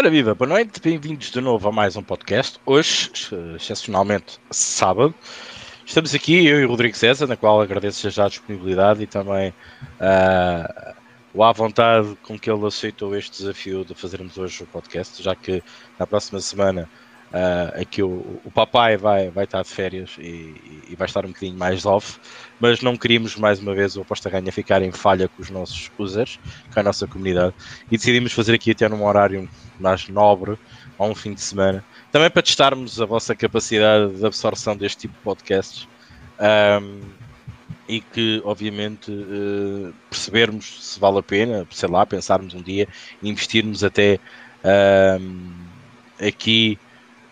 Ora viva, boa noite, bem-vindos de novo a mais um podcast. Hoje, excepcionalmente sábado, estamos aqui, eu e o Rodrigo César, na qual agradeço já a disponibilidade e também uh, o à vontade com que ele aceitou este desafio de fazermos hoje o podcast, já que na próxima semana uh, aqui o, o papai vai, vai estar de férias e, e, vai estar um bocadinho mais off, mas não queríamos mais uma vez o Aposta Ganha ficar em falha com os nossos users, com a nossa comunidade, e decidimos fazer aqui até num horário mais nobre, a um fim de semana, também para testarmos a vossa capacidade de absorção deste tipo de podcasts. Um, e que, obviamente, uh, percebermos se vale a pena, sei lá, pensarmos um dia, investirmos até aqui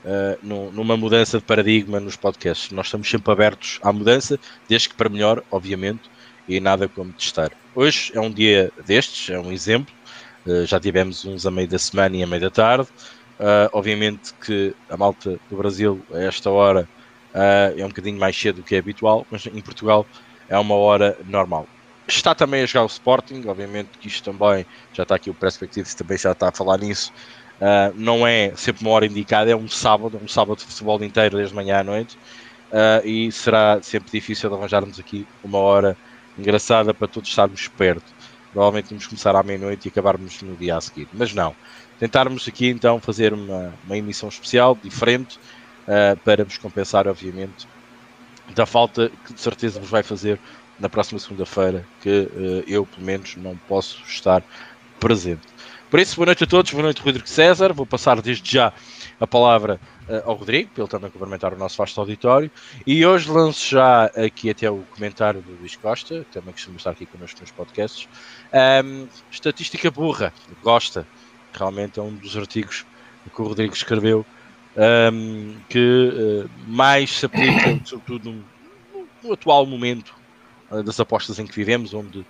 uh, numa mudança de paradigma nos podcasts. Nós estamos sempre abertos à mudança, desde que para melhor, obviamente, e nada como testar. Hoje é um dia destes, é um exemplo. Uh, já tivemos uns a meio da semana e a meio da tarde. Uh, obviamente que a malta do Brasil, a esta hora, é um bocadinho mais cedo do que é habitual, mas em Portugal é uma hora normal. Está também a jogar o Sporting, obviamente que isto também, já está aqui o Perspectives, também já está a falar nisso, uh, não é sempre uma hora indicada, é um sábado, um sábado de futebol inteiro, desde manhã à noite, e será sempre difícil arranjarmos aqui uma hora engraçada para todos estarmos perto. Provavelmente vamos começar à meia-noite e acabarmos no dia a seguir, mas não tentarmos aqui então fazer uma, uma emissão especial, diferente, uh, para vos compensar, obviamente, da falta que de certeza vos vai fazer na próxima segunda-feira, que uh, eu, pelo menos, não posso estar presente. Por isso, boa noite a todos, boa noite, Rodrigo César. Vou passar desde já a palavra uh, ao Rodrigo, ele também complementar o nosso vasto auditório. E hoje lanço já aqui até o comentário do Luís Costa, que também costuma estar aqui connosco nos podcasts. Um, estatística burra, gosta realmente é um dos artigos que o Rodrigo escreveu um, que uh, mais se aplica, sobretudo no, no atual momento uh, das apostas em que vivemos, onde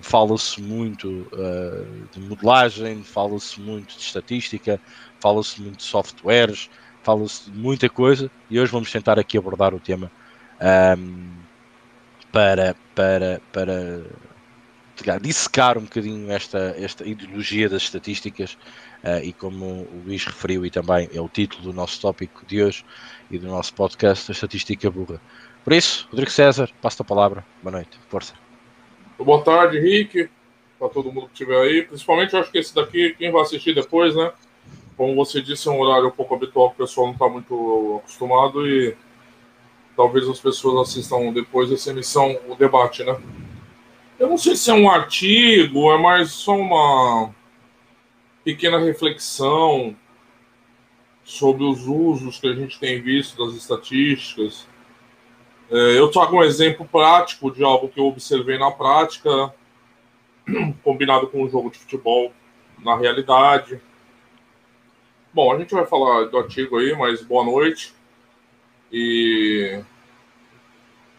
fala-se muito uh, de modelagem, fala-se muito de estatística, fala-se muito de softwares, fala-se de muita coisa e hoje vamos tentar aqui abordar o tema um, para, para, para dissecar um bocadinho esta, esta ideologia das estatísticas uh, e como o Luís referiu e também é o título do nosso tópico de hoje e do nosso podcast, a estatística burra. Por isso, Rodrigo César, passo a palavra. Boa noite, força. Boa tarde, Henrique, para todo mundo que estiver aí. Principalmente, eu acho que esse daqui, quem vai assistir depois, né? Como você disse, é um horário um pouco habitual o pessoal não está muito acostumado e talvez as pessoas assistam depois dessa emissão, o debate, né? Eu não sei se é um artigo, é mais só uma pequena reflexão sobre os usos que a gente tem visto das estatísticas. É, eu trago um exemplo prático de algo que eu observei na prática, combinado com um jogo de futebol na realidade. Bom, a gente vai falar do artigo aí, mas boa noite. E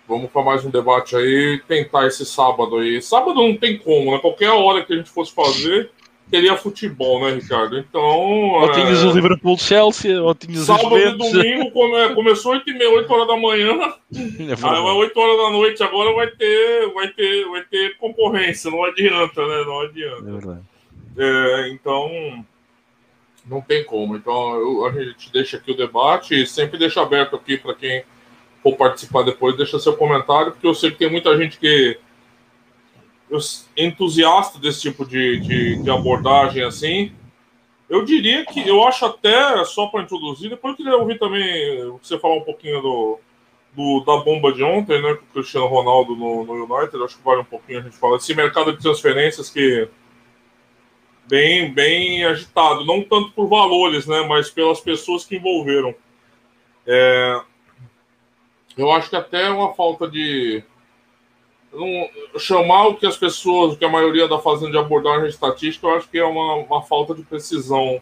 Vamos para mais um debate aí, tentar esse sábado aí. Sábado não tem como, né? Qualquer hora que a gente fosse fazer, teria futebol, né, Ricardo? Então. Ou é... tinhas o Liverpool Chelsea, ou tinhas Sábado e domingo come... começou 8 e meia, 8 horas da manhã. É aí 8 horas da noite agora vai ter, vai ter, vai ter concorrência, não adianta, né? Não adianta. É verdade. É, então. Não tem como. Então eu, a gente deixa aqui o debate e sempre deixa aberto aqui para quem for participar depois, deixa seu comentário, porque eu sei que tem muita gente que é entusiasta desse tipo de, de, de abordagem assim. Eu diria que eu acho até, só para introduzir, depois eu queria ouvir também você falar um pouquinho do, do, da bomba de ontem, né, com o Cristiano Ronaldo no, no United. Acho que vale um pouquinho a gente falar desse mercado de transferências que bem, bem agitado, não tanto por valores, né, mas pelas pessoas que envolveram. É, eu acho que até uma falta de não, chamar o que as pessoas, o que a maioria está fazendo de abordagem estatística, eu acho que é uma, uma falta de precisão,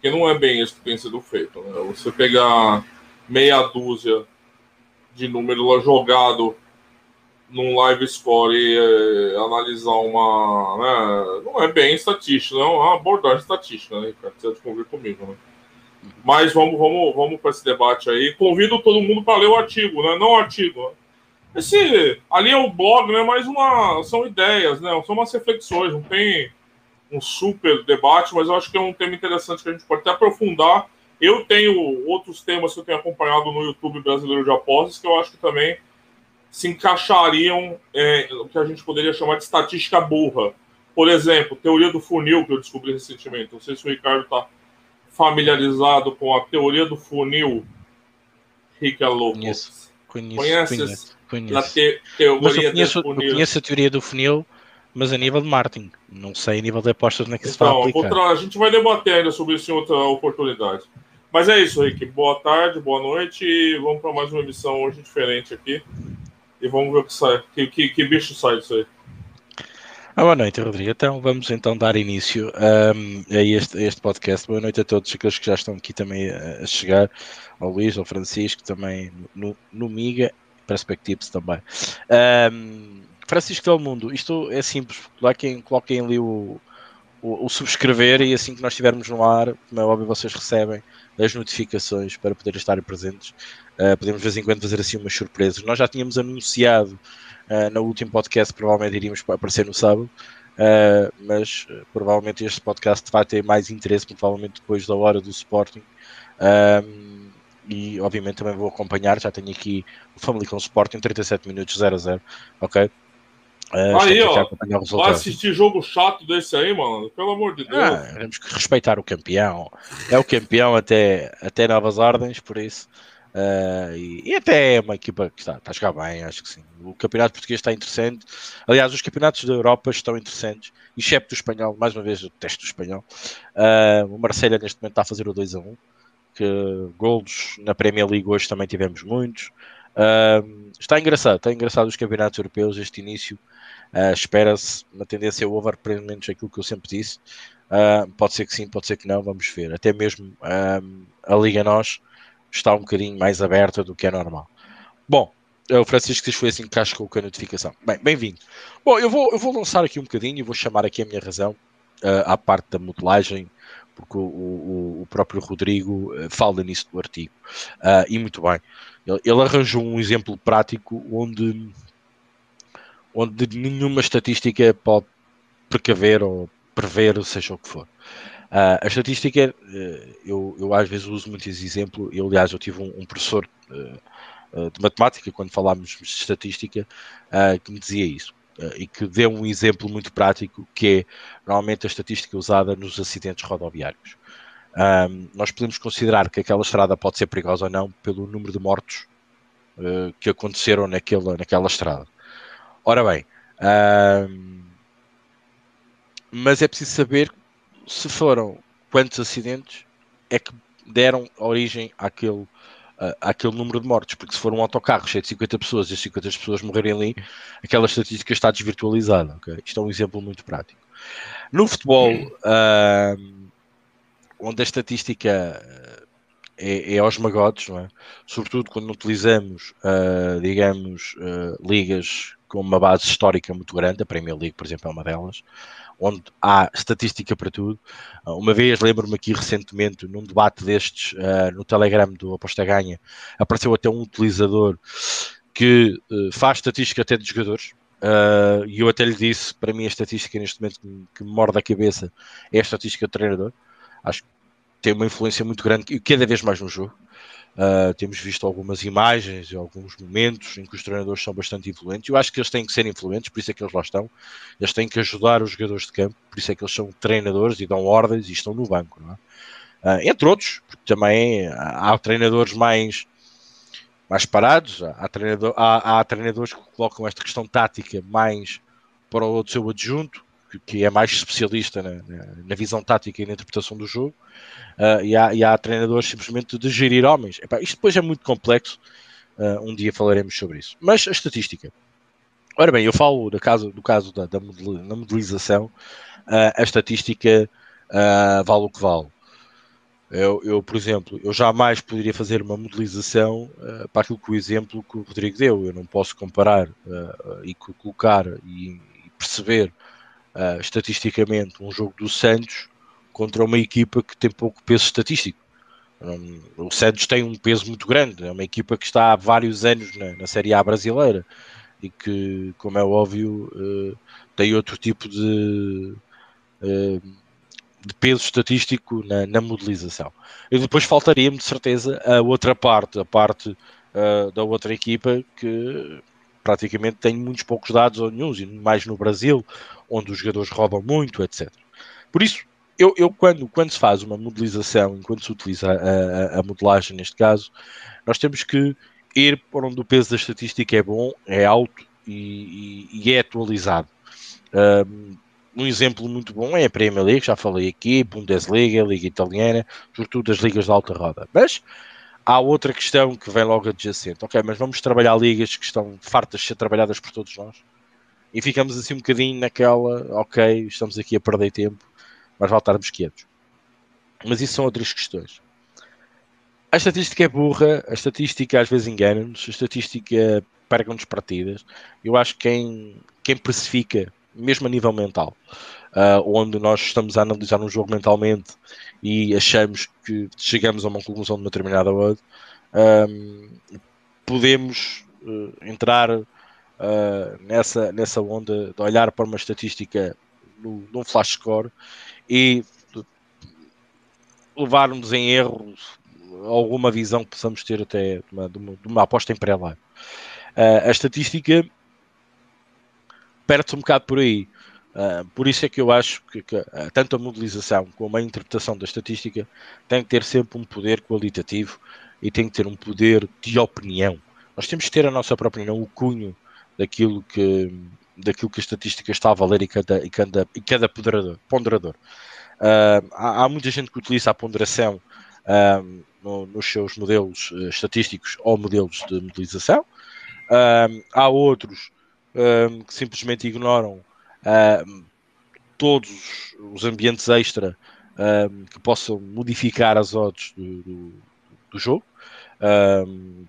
que não é bem isso que tem sido feito. Né? Você pegar meia dúzia de número lá jogado num live score e é, analisar uma. Né? Não é bem estatística, não é uma abordagem estatística, né? Precisa de convir comigo, né? Mas vamos, vamos, vamos para esse debate aí. Convido todo mundo para ler o artigo, né? Não o artigo. Né? Esse ali é o blog, né? Mas uma, são ideias, né? São umas reflexões. Não tem um super debate, mas eu acho que é um tema interessante que a gente pode até aprofundar. Eu tenho outros temas que eu tenho acompanhado no YouTube brasileiro de apostas que eu acho que também se encaixariam é, no que a gente poderia chamar de estatística burra. Por exemplo, teoria do funil que eu descobri recentemente. Não sei se o Ricardo está familiarizado com a teoria do funil. Rick é louco. Conheço, conheço, conhece conheço, conheço. Te, mas eu conheço, eu conheço a teoria do funil mas a nível de marketing. Não sei a nível de apostas na que se vai então, aplicar. Outra, a gente vai debater ainda sobre isso em outra oportunidade. Mas é isso, Rick. Boa tarde, boa noite. E vamos para mais uma emissão hoje diferente aqui. E vamos ver o que sai. Que, que, que bicho sai disso aí. Ah, boa noite, Rodrigo. Então vamos então dar início um, a, este, a, este, podcast. Boa noite a todos aqueles que já estão aqui também a, a chegar, ao Luís, ao Francisco, também no, no Miga, Perspectives também. Um, Francisco Del Mundo, isto é simples, coloquem, coloquem ali o, o, o, subscrever e assim que nós estivermos no ar, como é óbvio, vocês recebem as notificações para poderem estar presentes. Uh, podemos de vez em quando fazer assim umas surpresas. Nós já tínhamos anunciado uh, no último podcast, provavelmente iríamos aparecer no sábado, uh, mas provavelmente este podcast vai ter mais interesse, provavelmente depois da hora do Sporting. E obviamente também vou acompanhar, já tenho aqui o Family com Sporting, 37 minutos 0 a 0, ok? É, aí, ó. Vai assistir jogo chato desse aí, mano. Pelo amor de Deus. Ah, temos que respeitar o campeão. É o campeão até, até novas ordens, por isso. Uh, e, e, até é uma equipa que está, está a jogar bem, acho que sim. O campeonato português está interessante. Aliás, os campeonatos da Europa estão interessantes, excepto o espanhol. Mais uma vez, o teste do espanhol. Uh, o Marselha neste momento está a fazer o 2 a 1. Que golos na Premier League hoje também tivemos muitos. Uh, está engraçado, está engraçado os campeonatos europeus, este início. Uh, Espera-se uma tendência over, pelo menos aquilo que eu sempre disse. Uh, pode ser que sim, pode ser que não, vamos ver. Até mesmo a Liga Nós está um bocadinho mais aberta do que é normal. Bom, o Francisco diz foi assim que cascou com a notificação. Bem, bem-vindo. Bom, eu vou, eu vou lançar aqui um bocadinho e vou chamar aqui a minha razão uh, à parte da modelagem, porque o, o, o próprio Rodrigo uh, fala nisso do artigo. Uh, e muito bem. Ele, ele arranjou um exemplo prático onde onde nenhuma estatística pode precaver ou prever, seja o que for. Uh, a estatística, uh, eu, eu, às vezes uso muito esse exemplo, eu, aliás, eu tive um, um professor uh, de matemática, quando falámos de estatística, que me dizia isso, e que deu um exemplo muito prático, que é, normalmente, a estatística usada nos acidentes rodoviários. nós podemos considerar que aquela estrada pode ser perigosa ou não pelo número de mortos que aconteceram naquela, naquela estrada. Ora bem, mas é preciso saber se foram quantos acidentes é que deram origem àquele, uh, àquele número de mortes, porque se for um autocarro cheio de 50 pessoas e as 50 pessoas morrerem ali, aquela estatística está desvirtualizada. Okay? Isto é um exemplo muito prático. No futebol, uh, onde a estatística é, é aos magotes, é? sobretudo quando utilizamos, uh, digamos, ligas com uma base histórica muito grande, a Premier League, por exemplo, é uma delas, onde há estatística para tudo. Ah, uma vez, lembro-me aqui recentemente, num debate destes, uh, no Telegram do Aposta Ganha, apareceu até um utilizador que uh, faz estatística até de jogadores, uh, e eu até lhe disse, para mim a estatística neste momento que, que me morde a cabeça é a estatística do treinador. Acho que tem uma influência muito grande, e cada vez mais no jogo. Uh, temos visto algumas imagens e alguns momentos em que os treinadores são bastante influentes. Eu acho que eles têm que ser influentes, por isso é que eles lá estão. Eles têm que ajudar os jogadores de campo, por isso é que eles são treinadores e dão ordens e estão no banco. É? Uh, entre outros, porque também há, treinadores mais, mais parados, há, treinador, há, há, treinadores que colocam esta questão tática mais para o seu adjunto, que, é mais especialista na, na, na, visão tática e na interpretação do jogo, uh, e, há, e, há, treinadores simplesmente de gerir homens. Epá, isto depois é muito complexo, uh, um dia falaremos sobre isso. Mas a estatística. Ora bem, eu falo do caso, do caso da, da modelização, uh, a estatística vale o que vale. Eu, eu, por exemplo, eu jamais poderia fazer uma modelização uh, para aquilo que o exemplo que o Rodrigo deu. Eu não posso comparar uh, e colocar e, e perceber uh, estatisticamente um jogo do Santos contra uma equipa que tem pouco peso estatístico. Um, o Santos tem um peso muito grande, é uma equipa que está há vários anos na, na Série A brasileira e que, como é óbvio, uh, tem outro tipo de, uh, de peso estatístico na, na, modelização. E depois faltaria-me de certeza a outra parte, a parte uh, da outra equipa que praticamente tem muitos poucos dados ou nenhum, e mais no Brasil, onde os jogadores roubam muito, etc. Por isso, eu, eu quando, quando se faz uma modelização, enquanto se utiliza a, a, a modelagem neste caso, nós temos que ir por onde o peso da estatística é bom, é alto e, e, e é atualizado. Um, um exemplo muito bom é a Premier League, já falei aqui, Bundesliga, Liga Italiana, sobretudo as ligas de alta roda. Mas há outra questão que vem logo adjacente. Ok, mas vamos trabalhar ligas que estão fartas de ser trabalhadas por todos nós. E ficamos assim um bocadinho naquela, ok, estamos aqui a perder tempo, mas voltarmos quietos. Mas isso são outras questões. A estatística é burra, a estatística às vezes engana-nos, a estatística perde-nos partidas. Eu acho que quem, quem precifica, mesmo a nível mental, uh, onde nós estamos a analisar um jogo mentalmente e achamos que chegamos a uma conclusão de uma determinada odd, um, podemos uh, entrar uh, nessa, nessa onda de olhar para uma estatística no, num flash score e levar-nos em erro alguma visão que possamos ter até de uma, de uma, de uma aposta em pré-live. Uh, a estatística perde-se um bocado por aí. Uh, por isso é que eu acho que, que uh, tanto a modelização como a interpretação da estatística tem que ter sempre um poder qualitativo e tem que ter um poder de opinião. Nós temos que ter a nossa própria opinião, o cunho daquilo que, daquilo que a estatística está a valer e cada, e cada, e cada ponderador. ponderador. Uh, há, há, muita gente que utiliza a ponderação no, nos seus modelos uh, estatísticos ou modelos de modelização. há outros que simplesmente ignoram todos os ambientes extra que possam modificar as odds do, do, do jogo.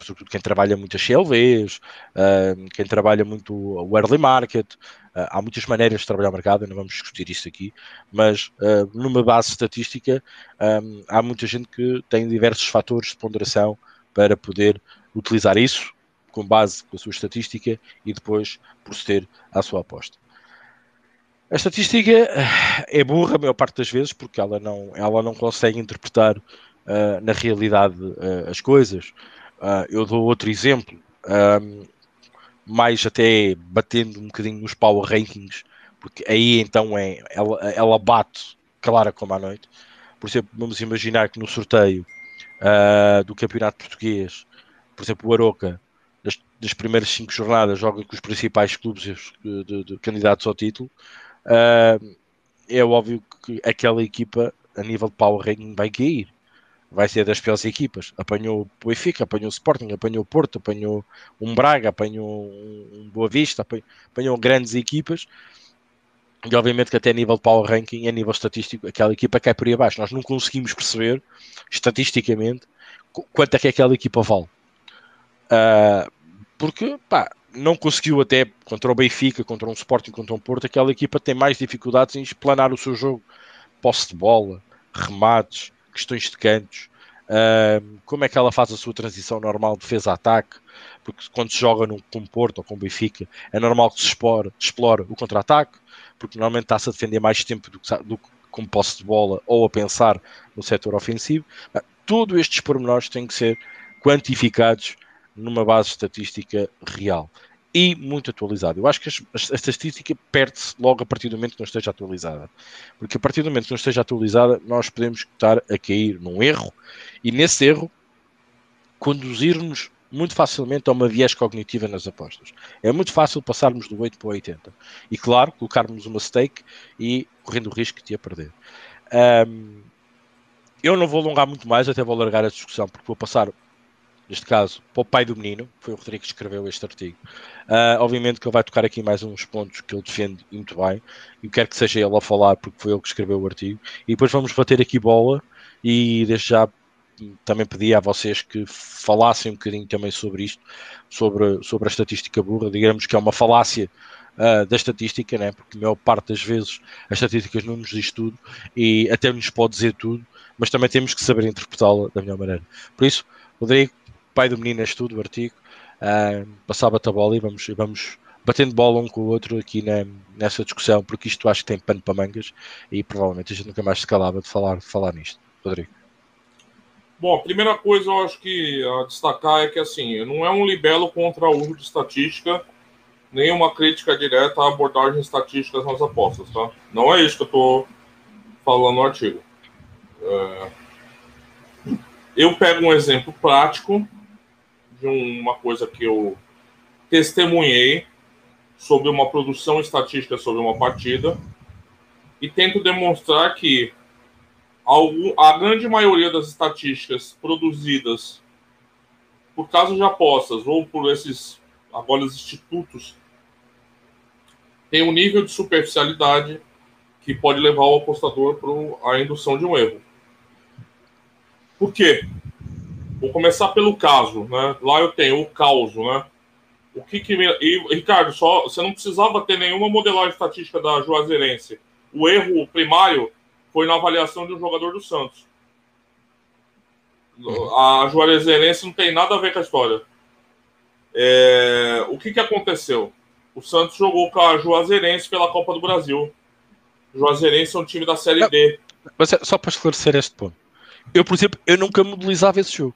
Sobretudo quem trabalha muito as CLVs, um, quem trabalha muito o early market. Uh, há muitas maneiras de trabalhar o mercado, não vamos discutir isso aqui, mas uh, numa base estatística há muita gente que tem diversos fatores de ponderação para poder utilizar isso com base com a sua estatística e depois proceder à sua aposta. A estatística é burra a maior parte das vezes porque ela não, ela não consegue interpretar uh, na realidade uh, as coisas. Uh, eu dou outro exemplo, um, mais até batendo um bocadinho nos power rankings, porque aí então é, ela, ela bate clara como à noite. Por exemplo, vamos imaginar que no sorteio do Campeonato Português, por exemplo, o Aroca, das, das primeiras cinco jornadas, joga com os principais clubes de, de, de candidatos ao título. É óbvio que aquela equipa, a nível de power ranking, vai cair vai ser das piores equipas. Apanhou o Benfica, apanhou o Sporting, apanhou o Porto, apanhou um Braga, apanhou um Boa Vista, apanhou, apanhou grandes equipas. E obviamente que até a nível de power ranking, a nível estatístico, aquela equipa cai por aí abaixo. Nós não conseguimos perceber, estatisticamente, quanto é que aquela equipa vale. Uh, porque, pá, não conseguiu até contra o Benfica, contra um Sporting, contra um Porto, aquela equipa tem mais dificuldades em explanar o seu jogo. Posse de bola, remates, questões de cantos, uh, como é que ela faz a sua transição normal de defesa-ataque, porque quando se joga no, com Porto ou com Benfica, é normal que se explore, explore o contra-ataque, porque normalmente está-se a defender mais tempo do que, do, com posse de bola ou a pensar no setor ofensivo. Uh, todos estes pormenores têm que ser quantificados numa base estatística real e muito atualizado. Eu acho que a, estatística perde-se logo a partir do momento que não esteja atualizada. Porque a partir do momento que não esteja atualizada, nós podemos estar a cair num erro e nesse erro conduzir-nos muito facilmente a uma viés cognitiva nas apostas. É muito fácil passarmos do 8 para o 80. E claro, colocarmos uma stake e correndo o risco de a perder. Um, eu não vou alongar muito mais, até vou largar a discussão, porque vou passar neste caso, para o pai do menino, foi o Rodrigo que escreveu este artigo. Uh, obviamente que ele vai tocar aqui mais uns pontos que ele defende muito bem, e quero que seja ele a falar, porque foi ele que escreveu o artigo. E depois vamos bater aqui bola, e desde já também pedi a vocês que falassem um bocadinho também sobre isto, sobre, sobre a estatística burra, digamos que é uma falácia uh, da estatística, né? porque a maior parte das vezes as estatísticas não nos diz tudo e até nos pode dizer tudo, mas também temos que saber interpretá-la da melhor maneira. Por isso, Rodrigo, pai do menino és o artigo. Uh, passava-te a bola e vamos, vamos batendo bola um com o outro aqui na, nessa discussão, porque isto acho que tem pano para mangas e provavelmente a gente nunca mais se calava de falar, de falar nisto. Rodrigo. Bom, a primeira coisa eu acho que a destacar é que assim, não é um libelo contra o uso de estatística, nem uma crítica direta à abordagem estatísticas nas apostas, tá? Não é isso que eu estou falando no artigo. É... Eu pego um exemplo prático de uma coisa que eu testemunhei sobre uma produção estatística sobre uma partida e tento demonstrar que a grande maioria das estatísticas produzidas por casos de apostas ou por esses agora institutos tem um nível de superficialidade que pode levar o apostador para a indução de um erro. Por quê? Vou começar pelo caso, né? Lá eu tenho o causo, né? O que que e, Ricardo, só você não precisava ter nenhuma modelagem estatística da Juazeirense. O erro primário foi na avaliação de um jogador do Santos. A Juazeirense não tem nada a ver com a história. É, o que, que aconteceu? O Santos jogou com a Juazeirense pela Copa do Brasil. Juazeirense é um time da Série D. Mas só para esclarecer este ponto. Eu, por exemplo, eu nunca modelizava esse jogo.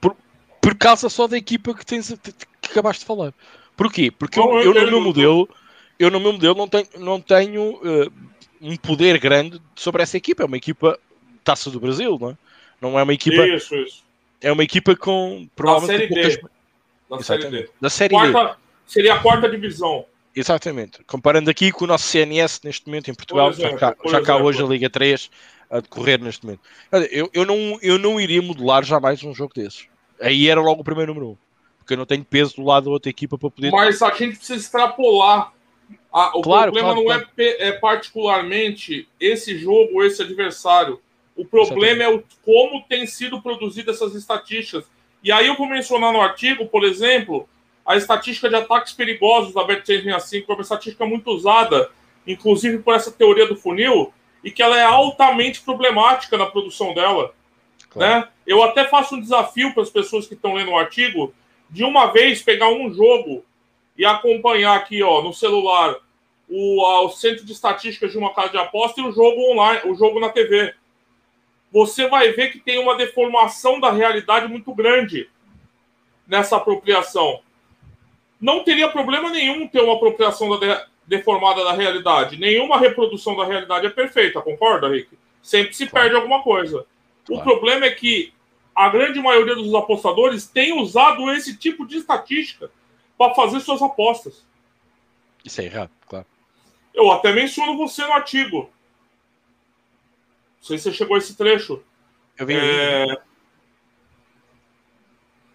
Por, por causa só da equipa que, tens, que acabaste de falar. Porquê? Porque eu, eu, no meu modelo, eu no meu modelo não tenho, não tenho uh, um poder grande sobre essa equipa. É uma equipa taça do Brasil, não é? Não é uma equipa. Isso, isso. É uma equipa com provavelmente. Da Série D. Da Série D. Da série quarta, D. Seria a quarta divisão. Exatamente. Comparando aqui com o nosso CNS neste momento em Portugal, exemplo, já cá, já cá hoje a Liga 3 a decorrer neste momento. Eu, eu, não, eu não iria modelar jamais um jogo desses. Aí era logo o primeiro número um. Porque eu não tenho peso do lado da outra equipa para poder. Mas a gente precisa extrapolar ah, o claro, problema claro, não claro. É, é, particularmente esse jogo ou esse adversário. O problema é o, como tem sido produzidas essas estatísticas. E aí eu vou mencionar no artigo, por exemplo, a estatística de ataques perigosos da Bet365, que é uma estatística muito usada, inclusive por essa teoria do funil, e que ela é altamente problemática na produção dela. Né? Eu até faço um desafio para as pessoas que estão lendo o artigo de uma vez pegar um jogo e acompanhar aqui ó, no celular o, o centro de estatísticas de uma casa de aposta e o jogo online, o jogo na TV. Você vai ver que tem uma deformação da realidade muito grande nessa apropriação. Não teria problema nenhum ter uma apropriação da deformada da realidade. Nenhuma reprodução da realidade é perfeita, concorda, Rick? Sempre se perde alguma coisa. O problema é que a grande maioria dos apostadores tem usado esse tipo de estatística para fazer suas apostas. Isso é errado, claro. Eu até menciono você no artigo. Não sei se você chegou a esse trecho. Eu vi. É...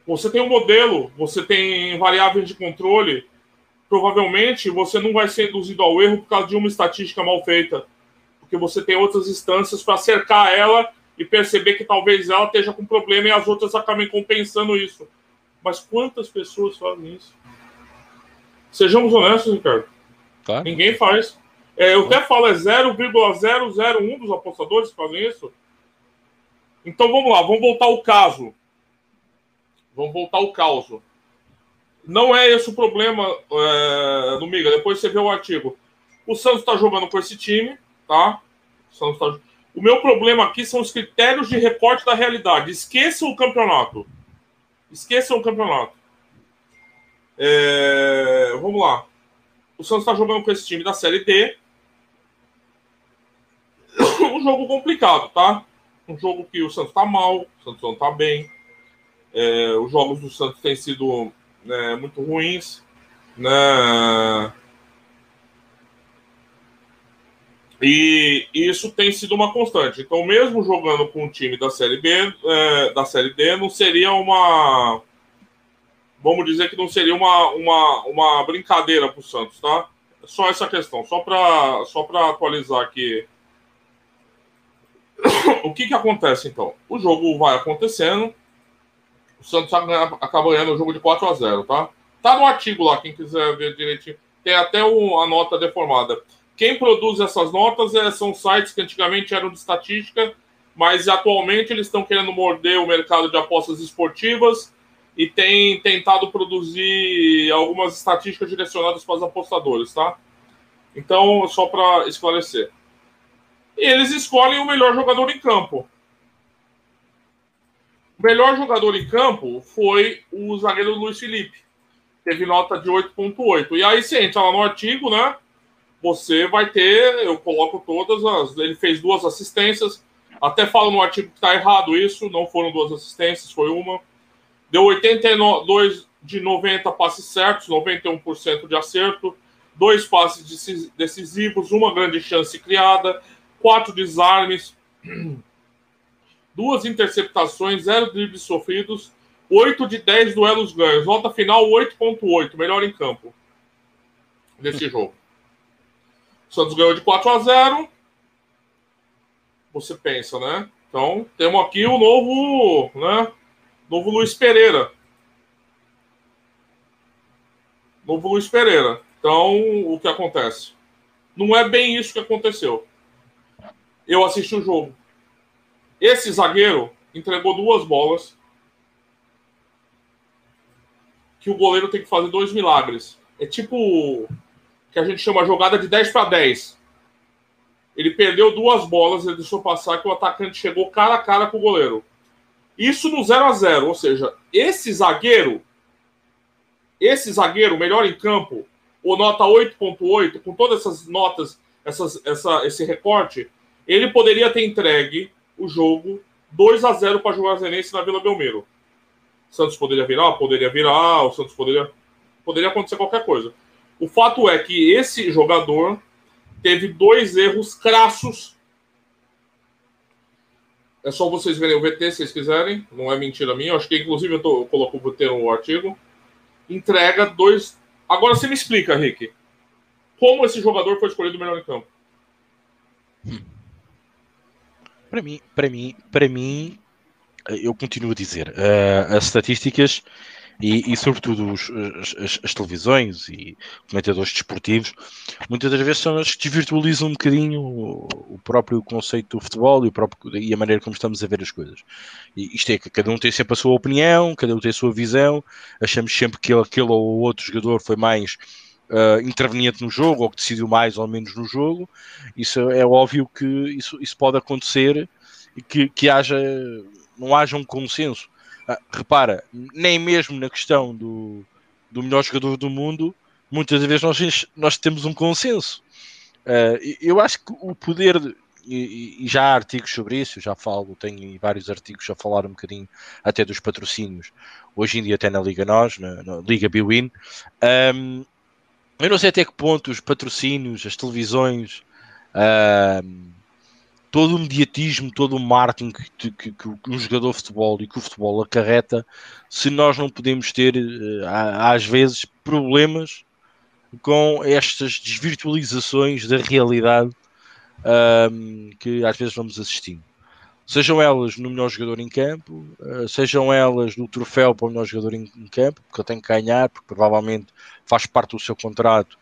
Você tem um modelo, você tem variáveis de controle. Provavelmente você não vai ser induzido ao erro por causa de uma estatística mal feita. Porque você tem outras instâncias para cercar ela e perceber que talvez ela esteja com problema e as outras acabem compensando isso. Mas quantas pessoas fazem isso? Sejamos honestos, Ricardo. Tá. Ninguém faz. É, eu até falo, é 0,001 dos apostadores que fazem isso. Então vamos lá, vamos voltar ao caso. Vamos voltar ao caso. Não é esse o problema é, no Miga. Depois você vê o artigo. O Santos está jogando com esse time, tá? O, tá... o meu problema aqui são os critérios de recorte da realidade. Esqueçam o campeonato. Esqueçam o campeonato. É, vamos lá. O Santos está jogando com esse time da Série D. Um jogo complicado, tá? Um jogo que o Santos está mal, o Santos não está bem. É, os jogos do Santos têm sido né, muito ruins. Né? E isso tem sido uma constante. Então, mesmo jogando com um time da Série B, é, da Série D, não seria uma vamos dizer que não seria uma, uma, uma brincadeira para o Santos, tá? Só essa questão, só para só atualizar aqui. o que, que acontece então? O jogo vai acontecendo, o Santos acaba ganhando o jogo de 4 a 0 tá? Tá no artigo lá, quem quiser ver direitinho. Tem até o, a nota deformada. Quem produz essas notas é, são sites que antigamente eram de estatística, mas atualmente eles estão querendo morder o mercado de apostas esportivas e tem tentado produzir algumas estatísticas direcionadas para os apostadores, tá? Então, só para esclarecer. Eles escolhem o melhor jogador em campo. O melhor jogador em campo foi o zagueiro Luiz Felipe. Teve nota de 8.8. E aí você entra lá no artigo, né? Você vai ter, eu coloco todas as. Ele fez duas assistências. Até falo no artigo que está errado isso, não foram duas assistências, foi uma. Deu 82 de 90 passes certos, 91% de acerto, dois passes decisivos, uma grande chance criada, quatro desarmes, duas interceptações, zero dribles sofridos, 8 de 10 duelos ganhos. Nota final 8.8, melhor em campo desse jogo. O Santos ganhou de 4 a 0. Você pensa, né? Então, temos aqui o novo, né? Novo Luiz Pereira. Novo Luiz Pereira. Então, o que acontece? Não é bem isso que aconteceu. Eu assisti o jogo. Esse zagueiro entregou duas bolas que o goleiro tem que fazer dois milagres. É tipo que a gente chama jogada de 10 para 10. Ele perdeu duas bolas, ele deixou passar que o atacante chegou cara a cara com o goleiro. Isso no 0 a 0 ou seja, esse zagueiro, esse zagueiro, melhor em campo, ou nota 8.8, com todas essas notas, essas, essa, esse recorte, ele poderia ter entregue o jogo 2 a 0 para o Juazeirense na Vila Belmiro. O Santos poderia virar, poderia virar, o Santos poderia poderia acontecer qualquer coisa. O fato é que esse jogador teve dois erros crassos. É só vocês verem o VT se vocês quiserem, não é mentira minha. Acho que inclusive eu, tô, eu coloco o VT no artigo. Entrega dois. Agora você me explica, Rick, como esse jogador foi escolhido melhor em campo. Hum. Para mim, para mim, para mim, eu continuo a dizer, uh, as estatísticas e, e sobretudo os, as, as, televisões e comentadores desportivos, muitas das vezes são as que desvirtualizam um bocadinho o, o, próprio conceito do futebol e, o próprio, e a maneira como estamos a ver as coisas. E isto é que cada um tem sempre a sua opinião, cada um tem a sua visão, achamos sempre que aquele ou outro jogador foi mais uh, interveniente no jogo ou que decidiu mais ou menos no jogo, isso é óbvio que isso, isso pode acontecer e que, que haja, não haja um consenso. Uh, repara, nem mesmo na questão do, do melhor jogador do mundo, muitas vezes nós, nós temos um consenso. Uh, eu acho que o poder, de, e, e, já há artigos sobre isso, já falo, tenho vários artigos a falar um bocadinho até dos patrocínios, hoje em dia até na Liga Nós, na, na Liga Biwin, um, eu não sei até que ponto os patrocínios, as televisões, uh, todo o mediatismo, todo o marketing que, que, que, um jogador de futebol e que o futebol acarreta, se nós não podemos ter, uh, às vezes, problemas com estas desvirtualizações da realidade uh, que às vezes vamos assistindo sejam elas no melhor jogador em campo, uh, sejam elas no troféu para o melhor jogador em, campo, porque ele tem que ganhar, porque provavelmente faz parte do seu contrato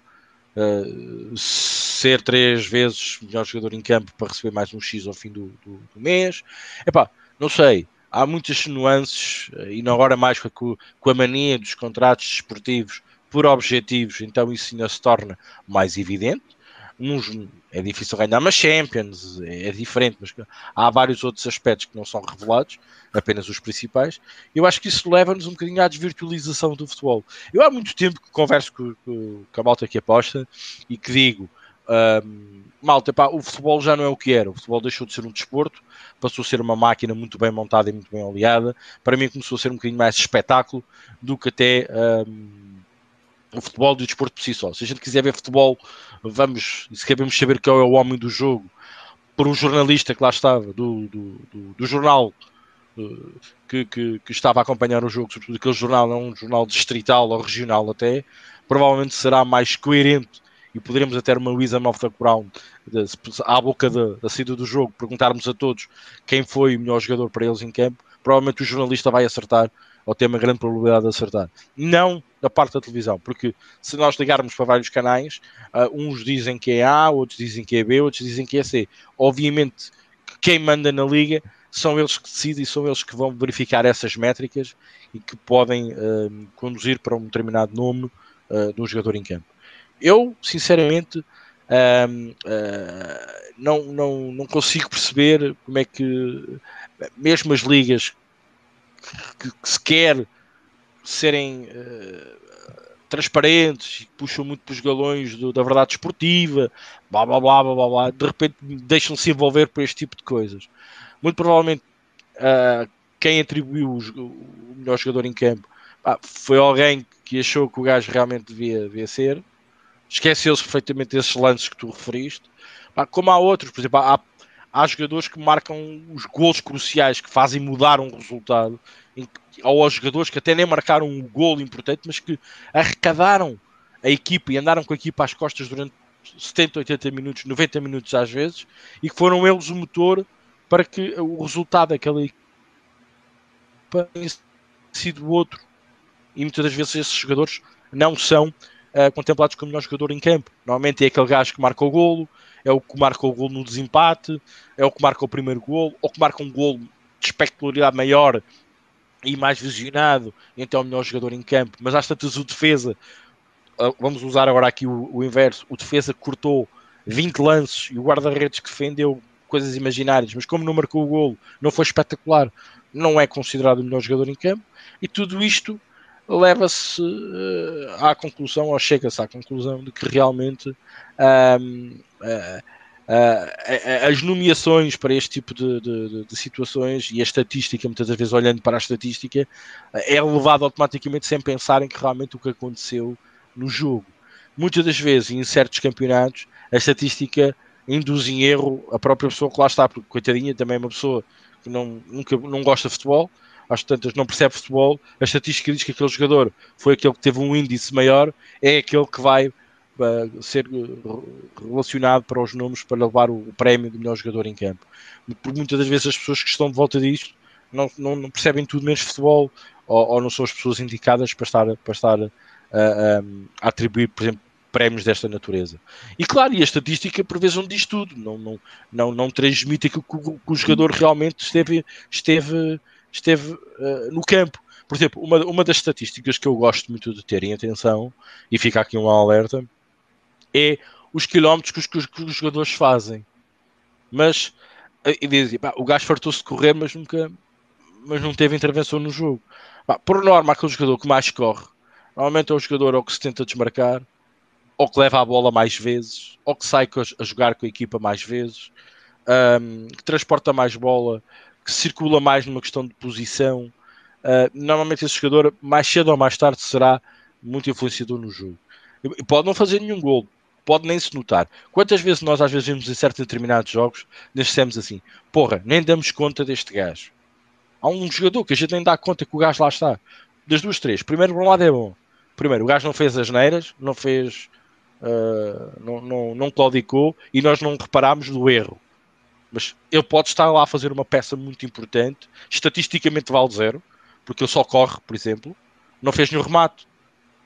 uh, ser três vezes melhor jogador em campo para receber mais um X ao fim do, do, do mês. Epá, não sei, há muitas nuances uh, e agora mais com a, com a mania dos contratos desportivos por objetivos, então isso ainda se torna mais evidente uns, é difícil ganhar uma Champions, é, é, diferente, mas há vários outros aspectos que não são revelados, apenas os principais. Eu acho que isso leva-nos um bocadinho à desvirtualização do futebol. Eu há muito tempo que converso com, com, com a malta que aposta e que digo: um, malta, pá, o futebol já não é o que era, o futebol deixou de ser um desporto, passou a ser uma máquina muito bem montada e muito bem oleada. Para mim, começou a ser um bocadinho mais espetáculo do que até. Um, o futebol e o desporto por si só. Se a gente quiser ver futebol, vamos, se queremos saber quem é o homem do jogo, por um jornalista que lá estava, do, do, do, do jornal uh, que, que, que, estava a acompanhar o jogo, sobretudo aquele jornal, não um jornal distrital ou regional até, provavelmente será mais coerente e poderemos até uma wisdom of the ground à boca da, da saída do jogo, perguntarmos a todos quem foi o melhor jogador para eles em campo, provavelmente o jornalista vai acertar ou tem uma grande probabilidade de acertar. Não da parte da televisão, porque se nós ligarmos para vários canais, uh, uns dizem que é A, outros dizem que é B, outros dizem que é C. Obviamente, quem manda na liga são eles que decidem, são eles que vão verificar essas métricas e que podem uh, conduzir para um determinado nome uh, de um jogador em campo. Eu, sinceramente, uh, não, não, não consigo perceber como é que, mesmo as ligas que, que se serem transparentes, puxam muito para os galões do, da verdade esportiva, blá blá blá blá blá, de repente deixam-se envolver por este tipo de coisas. Muito provavelmente uh, quem atribuiu o, o, melhor jogador em campo foi alguém que achou que o gajo realmente devia, devia ser, esqueceu-se perfeitamente desses lances que tu referiste. como há outros, por exemplo, há, há jogadores que marcam os gols cruciais que fazem mudar um resultado ou aos jogadores que até nem marcaram um gol importante, mas que arrecadaram a equipa e andaram com a equipa às costas durante 70, 80 minutos, 90 minutos às vezes, e que foram eles o motor para que o resultado daquela equipa tenha sido outro. E muitas das vezes esses jogadores não são uh, contemplados como melhor jogador em campo. Normalmente é aquele gajo que marca o golo, é o que marca o golo no desempate, é o que marca o primeiro golo, ou que marca um golo de espectacularidade maior e mais visionado, então é o melhor jogador em campo. Mas às tantas, o defesa, ah, vamos usar agora aqui o, o inverso: o defesa cortou 20 lances e o guarda-redes que defendeu coisas imaginárias, mas como não marcou o golo, não foi espetacular, não é considerado o melhor jogador em campo. E tudo isto leva-se uh, à conclusão, ou chega-se à conclusão de que realmente. Um, uh, Uh, as nomeações para este tipo de, de, de, situações e a estatística, muitas das vezes olhando para a estatística, é levado automaticamente sem pensar em que realmente o que aconteceu no jogo. Muitas das vezes, em certos campeonatos, a estatística induz em erro a própria pessoa que lá está, porque coitadinha também é uma pessoa que não, nunca, não gosta de futebol, às tantas não percebe futebol, a estatística diz que aquele jogador foi aquele que teve um índice maior, é aquele que vai ser eh, relacionado para os nomes para levar o prémio de melhor jogador em campo. Por muitas das vezes as pessoas que estão de volta disto não, não, não percebem tudo menos futebol ou, ou, não são as pessoas indicadas para estar, para estar a, a, a atribuir, por exemplo, prémios desta natureza. E claro, e a estatística por vezes não diz tudo, não, não, não, não transmite aquilo que o, que o jogador realmente esteve, esteve, esteve uh, no campo. Por exemplo, uma, uma das estatísticas que eu gosto muito de ter em atenção, e fica aqui um alerta, é os quilómetros que os, que os jogadores fazem. Mas eh, e dizem, o gajo fartou-se de correr, mas nunca mas não teve intervenção no jogo. Por norma, aquele jogador que mais corre, normalmente é o jogador ou que se tenta desmarcar, ou que leva a bola mais vezes, ou que sai a jogar com a equipa mais vezes, um, que transporta mais bola, que circula mais numa questão de posição. Uh, normalmente esse jogador, mais cedo ou mais tarde, será muito influenciador no jogo. E pode não fazer nenhum gol, pode nem se notar. Quantas vezes nós às vezes vemos em certos determinados jogos, dissemos assim, porra, nem damos conta deste gajo. Há um jogador que a gente nem dá conta que o gajo lá está. Das duas, três. Primeiro, por um lado é bom. Primeiro, o gajo não fez as neiras, não fez. Uh, não, não, não claudicou e nós não reparámos do erro. Mas ele pode estar lá a fazer uma peça muito importante, estatisticamente vale zero, porque ele só corre, por exemplo, não fez nenhum remate,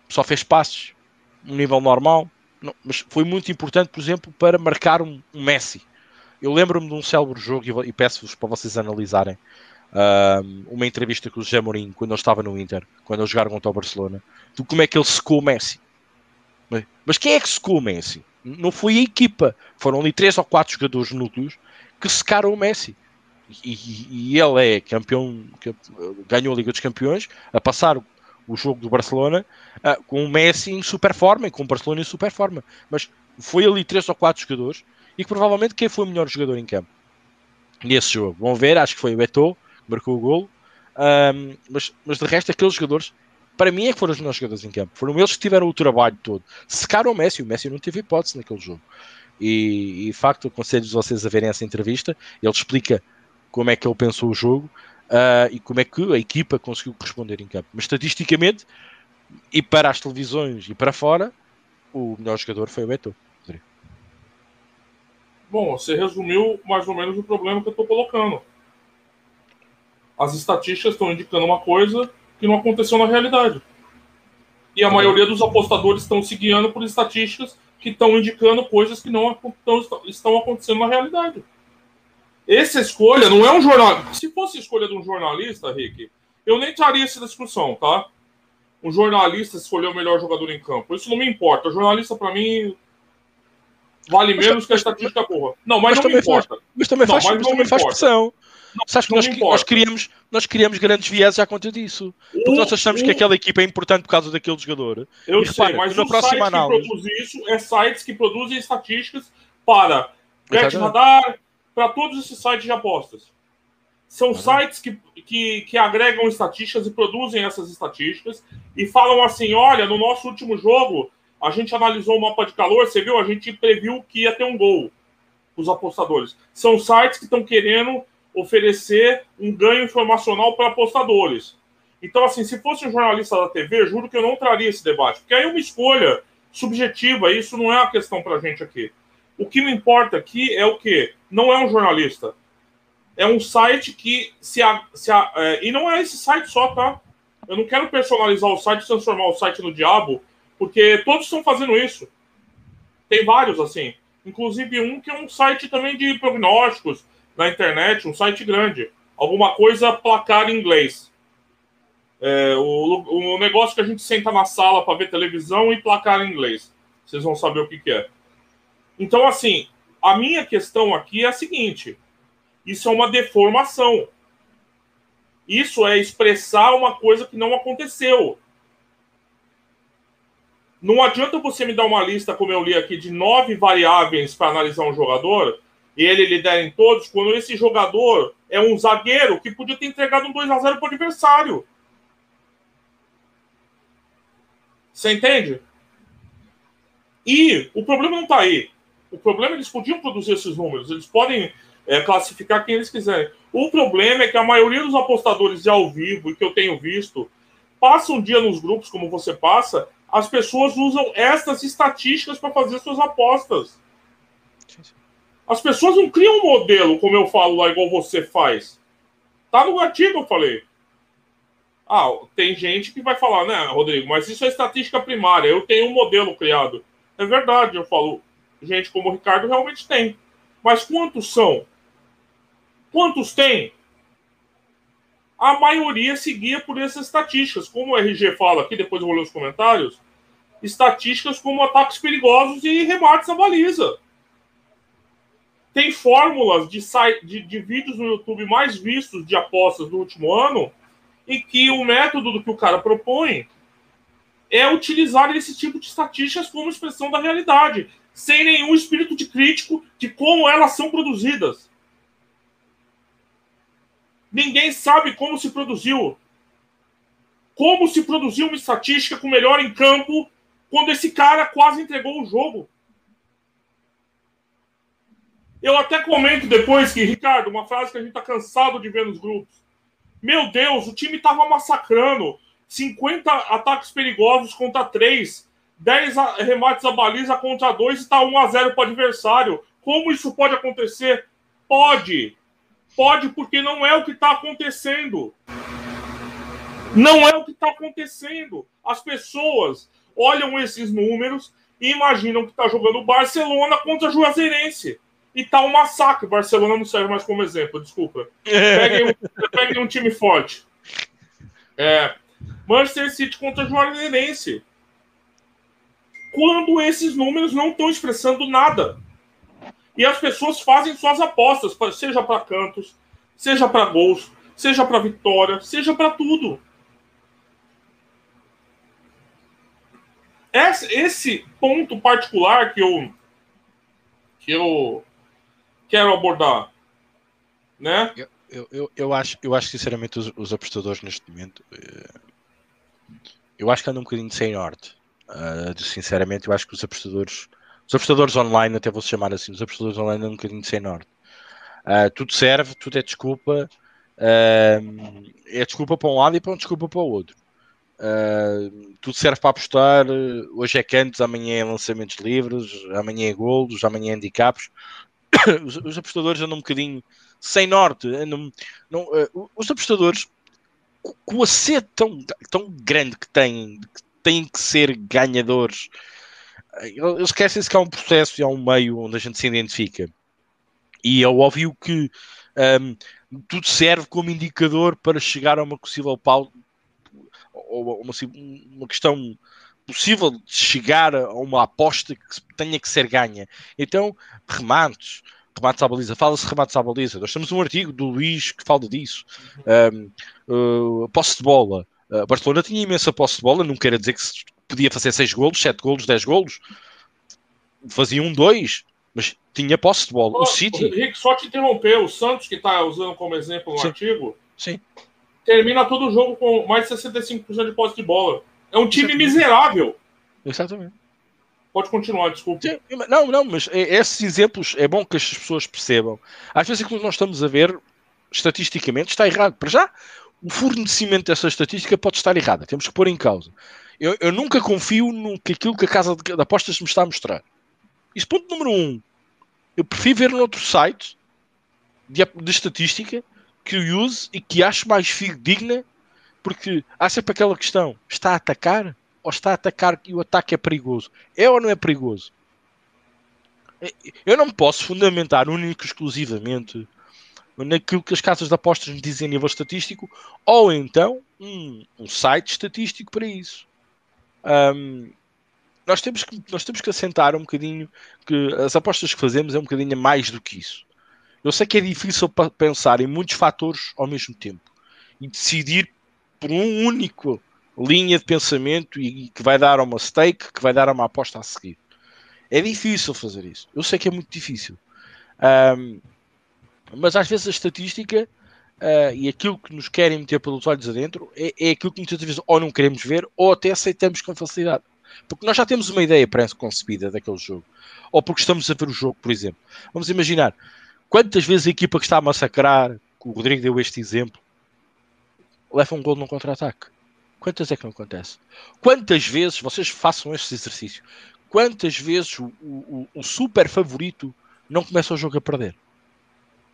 só fez passes, um nível normal, não, mas foi muito importante, por exemplo, para marcar um, um Messi. Eu lembro-me de um célebre jogo e, e peço-vos para vocês analisarem uh, uma entrevista com o José Mourinho quando ele estava no Inter, quando eles jogaram contra o Barcelona, de como é que ele secou o Messi. Mas quem é que secou o Messi? Não foi a equipa, foram ali três ou quatro jogadores núcleos que secaram o Messi. E, e, ele é campeão, ganhou a Liga dos Campeões, a passar o jogo do Barcelona uh, com o Messi em super forma e com o Barcelona em super forma. Mas foi ali três ou quatro jogadores e que provavelmente quem foi o melhor jogador em campo nesse jogo. Vão ver, acho que foi o Beto que marcou o golo. Um, mas, mas de resto, aqueles jogadores, para mim, é que foram os melhores jogadores em campo. Foram eles que tiveram o trabalho todo. Secaram o Messi, o Messi não teve hipótese naquele jogo. E, e de facto, aconselho vocês a verem essa entrevista. Ele explica como é que ele pensou o jogo uh, e como é que a equipa conseguiu corresponder em campo. Mas estatisticamente, e para as televisões e para fora, o melhor jogador foi o Beto. Bom, você resumiu mais ou menos o problema que eu estou colocando. As estatísticas estão indicando uma coisa que não aconteceu na realidade. E a maioria dos apostadores estão se guiando por estatísticas que estão indicando coisas que não estão, acontecendo na realidade. Essa escolha não é um jornal. Se fosse escolha de um jornalista, Rick, eu nem traria essa discussão, tá? Um jornalista escolher o melhor jogador em campo. Isso não me importa. O jornalista, para mim, vale mas, menos que a estatística porra. Não, mas, mas não me importa. Faz, mas também não, faz, mas, mas também faz pressão. Não, Sabes que nós, nós, criamos, nós criamos grandes viés à conta disso. Porque o, nós achamos o... que aquela equipa é importante por causa daquele jogador. Eu e, sei, repara, mas na próxima análise... que produz isso é sites que produzem estatísticas para Bet Radar, para todos esses sites de apostas. São sites que, que, que agregam estatísticas e produzem essas estatísticas e falam assim: olha, no nosso último jogo, a gente analisou o mapa de calor, você viu? A gente previu que ia ter um gol os apostadores. São sites que estão querendo oferecer um ganho informacional para apostadores. Então, assim, se fosse um jornalista da TV, juro que eu não traria esse debate, porque aí é uma escolha subjetiva, isso não é uma questão para a gente aqui. O que me importa aqui é o quê? Não é um jornalista. É um site que se, a, se a, é, e não é esse site só, tá? Eu não quero personalizar o site, transformar o site no diabo, porque todos estão fazendo isso. Tem vários assim, inclusive um que é um site também de prognósticos na internet, um site grande, alguma coisa placar em inglês. É, o, o negócio que a gente senta na sala para ver televisão e placar em inglês. Vocês vão saber o que, que é. Então, assim, a minha questão aqui é a seguinte: isso é uma deformação. Isso é expressar uma coisa que não aconteceu. Não adianta você me dar uma lista, como eu li aqui, de nove variáveis para analisar um jogador e ele lidera em todos, quando esse jogador é um zagueiro que podia ter entregado um 2 a 0 para o adversário. Você entende? E o problema não está aí. O problema é que eles podiam produzir esses números, eles podem é, classificar quem eles quiserem. O problema é que a maioria dos apostadores de ao vivo, e que eu tenho visto, passa um dia nos grupos, como você passa, as pessoas usam estas estatísticas para fazer suas apostas. As pessoas não criam um modelo, como eu falo lá, igual você faz. Tá no artigo, eu falei. Ah, tem gente que vai falar, né, Rodrigo, mas isso é estatística primária, eu tenho um modelo criado. É verdade, eu falo, gente como o Ricardo realmente tem. Mas quantos são? Quantos tem? A maioria seguia por essas estatísticas. Como o RG fala aqui, depois eu vou ler os comentários, estatísticas como ataques perigosos e remates à baliza. Tem fórmulas de, de, de vídeos no YouTube mais vistos de apostas do último ano em que o método do que o cara propõe é utilizar esse tipo de estatísticas como expressão da realidade sem nenhum espírito de crítico de como elas são produzidas. Ninguém sabe como se produziu. Como se produziu uma estatística com melhor em campo quando esse cara quase entregou o jogo. Eu até comento depois que, Ricardo, uma frase que a gente está cansado de ver nos grupos. Meu Deus, o time estava massacrando. 50 ataques perigosos contra 3. 10 remates a baliza contra 2 e está 1 a 0 para adversário. Como isso pode acontecer? Pode. Pode porque não é o que está acontecendo. Não é o que está acontecendo. As pessoas olham esses números e imaginam que está jogando Barcelona contra Juazeirense. E está um massacre. Barcelona não serve mais como exemplo, desculpa. Peguem um, peguem um time forte. É, Manchester City contra Juazeirense quando esses números não estão expressando nada. E as pessoas fazem suas apostas, seja para cantos, seja para gols, seja para vitória, seja para tudo. Esse, esse ponto particular que eu que eu quero abordar, né? Eu, eu, eu, acho, eu acho sinceramente os, os apostadores neste momento, eh, eu acho que andam um bocadinho sem norte. Uh, sinceramente, eu acho que os apostadores, os apostadores online, até vou chamar assim, os apostadores online é um bocadinho sem norte. Uh, tudo serve, tudo é desculpa. Uh, é desculpa para um lado e para um desculpa para o outro. Uh, tudo serve para apostar. Hoje é cantos, amanhã é lançamentos livres, amanhã é golos, amanhã é handicaps. os, os, apostadores andam um bocadinho sem norte. Andam, não, uh, os apostadores, com a sede tão, tão grande que têm, que têm que ser ganhadores. Eles esquecem-se que há um processo e há um meio onde a gente se identifica. E é óbvio que um, tudo serve como indicador para chegar a uma possível pauta, ou uma, uma questão possível chegar a uma aposta que tenha que ser ganha. Então, remates, remates à baliza, fala-se remates à baliza. Nós temos um artigo do Luís que fala disso. Um, uh, posse de bola. Uh, Barcelona tinha imensa posse de bola, não quero dizer que podia fazer 6 golos, 7 golos, 10 golos. Fazia um, dois, mas tinha posse de bola. Oh, o City. Henrique, só te interromper, o Santos, que está usando como exemplo no Sim. artigo, Sim. termina todo o jogo com mais de 65% de posse de bola. É um time miserável. Exatamente. Pode continuar, desculpa. Não, não, mas esses exemplos é bom que as pessoas percebam. Às vezes aquilo que nós estamos a ver, estatisticamente, está errado. Para já, o fornecimento dessa estatística pode estar errada. Temos que pôr em causa. Eu, eu nunca confio no que aquilo que a casa de, de apostas me está a mostrar. Isso ponto número um. Eu prefiro ver noutro site de, de estatística que eu use e que acho mais fidedigna, porque há sempre aquela questão: está a atacar ou está a atacar e o ataque é perigoso? É ou não é perigoso? É, eu não posso fundamentar único exclusivamente naquilo que as casas de apostas me dizem a nível estatístico, ou então um, um site estatístico para isso. Um, nós temos que nós temos que assentar um bocadinho que as apostas que fazemos é um bocadinho mais do que isso. Eu sei que é difícil pensar em muitos fatores ao mesmo tempo e decidir por um único linha de pensamento e, que vai dar uma stake, que vai dar uma aposta a seguir. É difícil fazer isso. Eu sei que é muito difícil. Um, mas às vezes a estatística uh, e aquilo que nos querem meter pelos olhos adentro é, é aquilo que muitas vezes ou não queremos ver ou até aceitamos com facilidade. Porque nós já temos uma ideia pré-concebida daquele jogo. Ou porque estamos a ver o jogo, por exemplo. Vamos imaginar quantas vezes a equipa que está a massacrar, o Rodrigo deu este exemplo, leva um gol num contra-ataque. Quantas é que não acontece? Quantas vezes, vocês façam este exercício, quantas vezes o, o, o super favorito não começa o jogo a perder?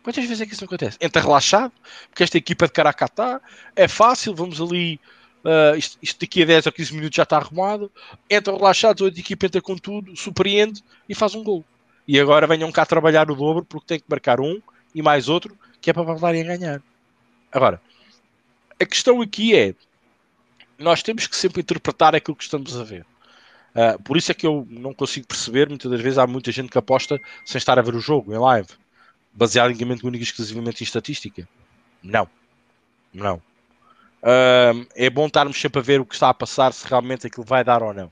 Quantas vezes é que isso não acontece? Entra relaxado, porque esta equipa de Caracatá é fácil, vamos ali Uh, isto, isto, daqui a 10 ou 15 minutos já está arrumado. Entram relaxados, a equipa entra com tudo, surpreende e faz um gol. E agora venham cá trabalhar o dobro porque tem que marcar um e mais outro que é para voltarem a ganhar. Agora, a questão aqui é: nós temos que sempre interpretar aquilo que estamos a ver. Uh, por isso é que eu não consigo perceber, muitas das vezes há muita gente que aposta sem estar a ver o jogo em live, baseado única e exclusivamente em estatística. Não. Não. Uh, é bom estarmos sempre a ver o que está a passar, se realmente aquilo vai dar ou não.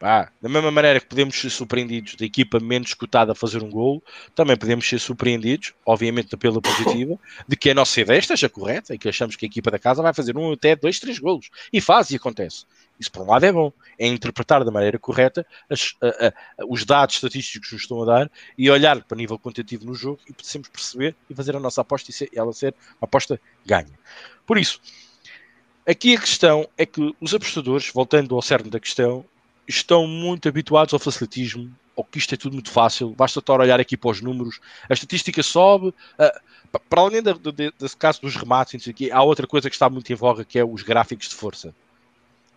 Da mesma maneira que podemos ser surpreendidos da equipa menos escutada a fazer um gol, também podemos ser surpreendidos, obviamente pela positiva, de que a nossa ideia esteja correta e que achamos que a equipa da casa vai fazer um até dois, três golos. E faz e acontece. Isso por um lado é bom, é interpretar da maneira correta as, a, a, os dados estatísticos que nos estão a dar e olhar para nível quantitativo no jogo e sempre perceber e fazer a nossa aposta e ser, ela ser uma aposta ganha. Por isso, Aqui a questão é que os apostadores, voltando ao cerne da questão, estão muito habituados ao facilitismo, ou que isto é tudo muito fácil, basta estar a olhar aqui para os números, a estatística sobe, uh, para além de, de, desse caso dos remates, aqui, há outra coisa que está muito em voga que é os gráficos de força.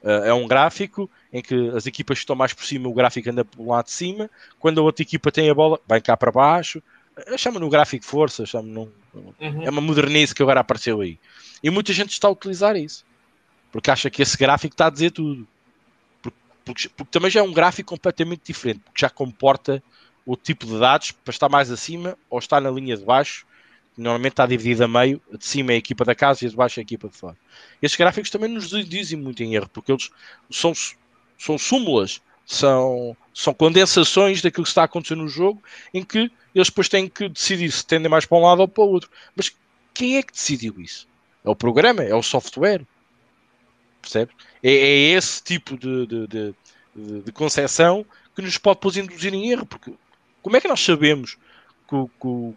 Uh, é um gráfico em que as equipas que estão mais por cima, o gráfico anda para o lado de cima, quando a outra equipa tem a bola, vem cá para baixo, uh, chama no gráfico de força, chama uhum. é uma modernice que agora apareceu aí. E muita gente está a utilizar isso porque acha que esse gráfico está a dizer tudo. Porque, porque, também já é um gráfico completamente diferente, porque já comporta o tipo de dados para estar mais acima ou estar na linha de baixo, normalmente está dividido a meio, de cima é a equipa da casa e de baixo é a equipa de fora. Esses gráficos também nos dizem muito em erro, porque eles são, são súmulas, são, são condensações daquilo que está a acontecer no jogo, em que eles depois têm que decidir se tendem mais para um lado ou para o outro. Mas quem é que decidiu isso? É o programa? É o software? Percebe? É, é esse tipo de, de, de, de, concepção que nos pode depois induzir em erro, porque como é que nós sabemos que, que,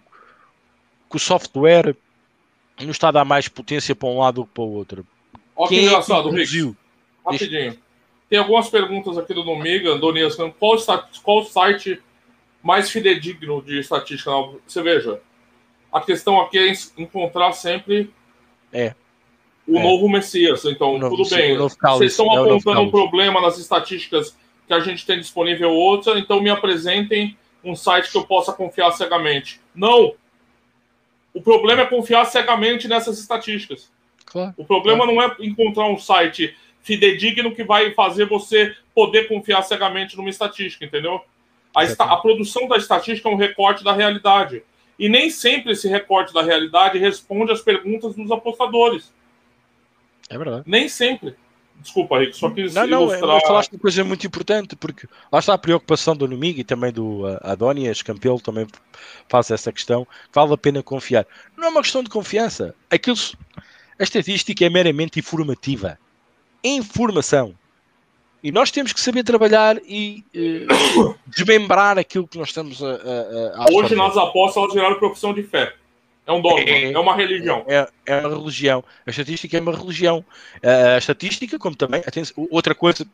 que o software nos está a dar mais potência para um lado ou para o outro? Olha que engraçado, é Rick. Rapidinho. Tem algumas perguntas aqui do Nomiga, Andonias, qual, qual site mais fidedigno de estatística? Você veja, a questão aqui é encontrar sempre é o é. novo Messias. Então, novo, tudo bem. Vocês estão é apontando um problema nas estatísticas que a gente tem disponível outra, então me apresentem um site que eu possa confiar cegamente. Não! O problema é confiar cegamente nessas estatísticas. Claro, o problema claro. não é encontrar um site fidedigno que vai fazer você poder confiar cegamente numa estatística, entendeu? A, esta, a produção da estatística é um recorte da realidade. E nem sempre esse recorte da realidade responde às perguntas dos apostadores. É verdade. Nem sempre. Desculpa, Rick, só quis não, não, ilustrar... Não, falaste uma coisa muito importante, porque lá está a preocupação do Numig e também do uh, Adonias Campelo também faz essa questão, vale a pena confiar. Não é uma questão de confiança. Aquilo, a estatística é meramente informativa. É informação. E nós temos que saber trabalhar e uh, desmembrar aquilo que nós estamos a. a, a Hoje, nas apostas, elas geraram profissão de fé. É um dogma, é, é uma religião. É, é, uma religião. A estatística é uma religião. A estatística, como também. Outra coisa.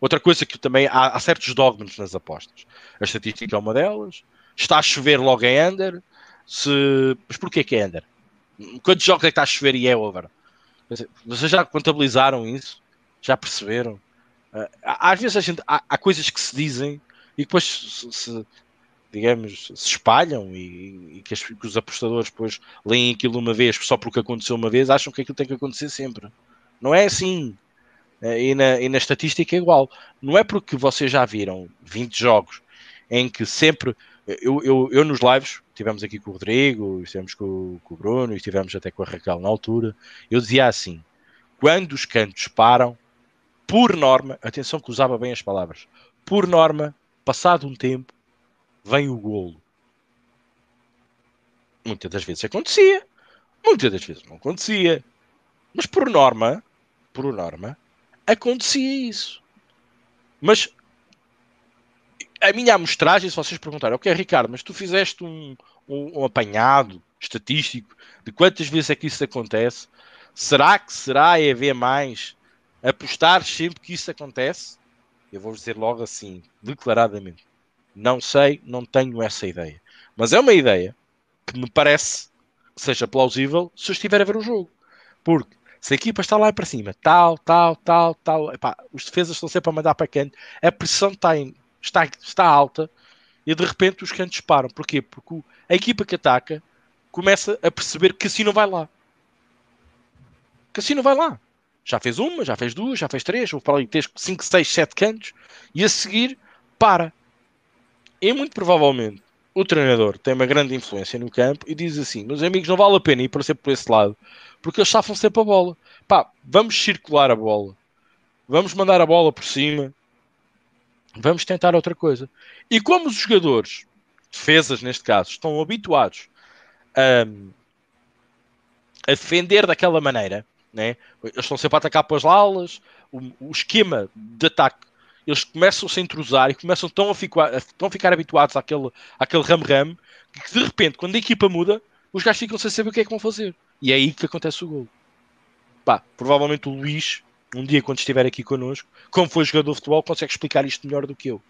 Outra coisa que também há, há, certos dogmas nas apostas. A estatística é uma delas. Está a chover logo em under. Se... Mas porquê que é under? Quantos jogos é que está a chover e é over? Vocês já contabilizaram isso? Já perceberam? Uh, às vezes a gente, há, há, coisas que se dizem e depois se, se digamos, se espalham e, e que, as, que, os apostadores depois leem aquilo uma vez só porque aconteceu uma vez, acham que aquilo tem que acontecer sempre. Não é assim. Uh, e, na, e na estatística é igual. Não é porque vocês já viram 20 jogos em que sempre. Eu, eu, eu nos lives, tivemos aqui com o Rodrigo, estivemos com, com o Bruno, estivemos até com a Raquel na altura. Eu dizia assim: quando os cantos param, por norma, atenção que usava bem as palavras, por norma, passado um tempo, vem o golo. Muitas das vezes acontecia, muitas das vezes não acontecia, mas por norma, por norma, acontecia isso. Mas a minha amostragem, se vocês perguntarem, ok, Ricardo, mas tu fizeste um, um, um, apanhado estatístico de quantas vezes é que isso acontece? Será que será EV mais apostar sempre que isso acontece? Eu vou dizer logo assim, declaradamente. Não sei, não tenho essa ideia. Mas é uma ideia que me parece que seja plausível se eu estiver a ver o jogo. Porque se a equipa está lá para cima, tal, tal, tal, tal, epá, os defesas estão sempre a mandar para canto, a pressão está, em, está, está alta e de repente os cantos param. Porquê? Porque a equipa que ataca começa a perceber que assim não vai lá. Que assim não vai lá. Já fez uma, já fez duas, já fez três, vou para ali ter 5, 6, 7 cantos e a seguir para. E muito provavelmente o treinador tem uma grande influência no campo e diz assim: meus amigos, não vale a pena ir para ser por esse lado porque eles chafam sempre a bola. Pá, vamos circular a bola, vamos mandar a bola por cima, vamos tentar outra coisa. E como os jogadores, defesas neste caso, estão habituados a, a defender daquela maneira, né? Eles estão sempre a atacar para as alas, o, o esquema de ataque, eles começam-se a entrosar e começam tão a ficar, a, tão a ficar habituados àquele, àquele ram-ram que de repente, quando a equipa muda, os gajos ficam sem saber o que é que vão fazer. E é aí que acontece o gol. Pá, provavelmente o Luís, um dia quando estiver aqui connosco, como foi jogador de futebol, consegue explicar isto melhor do que eu.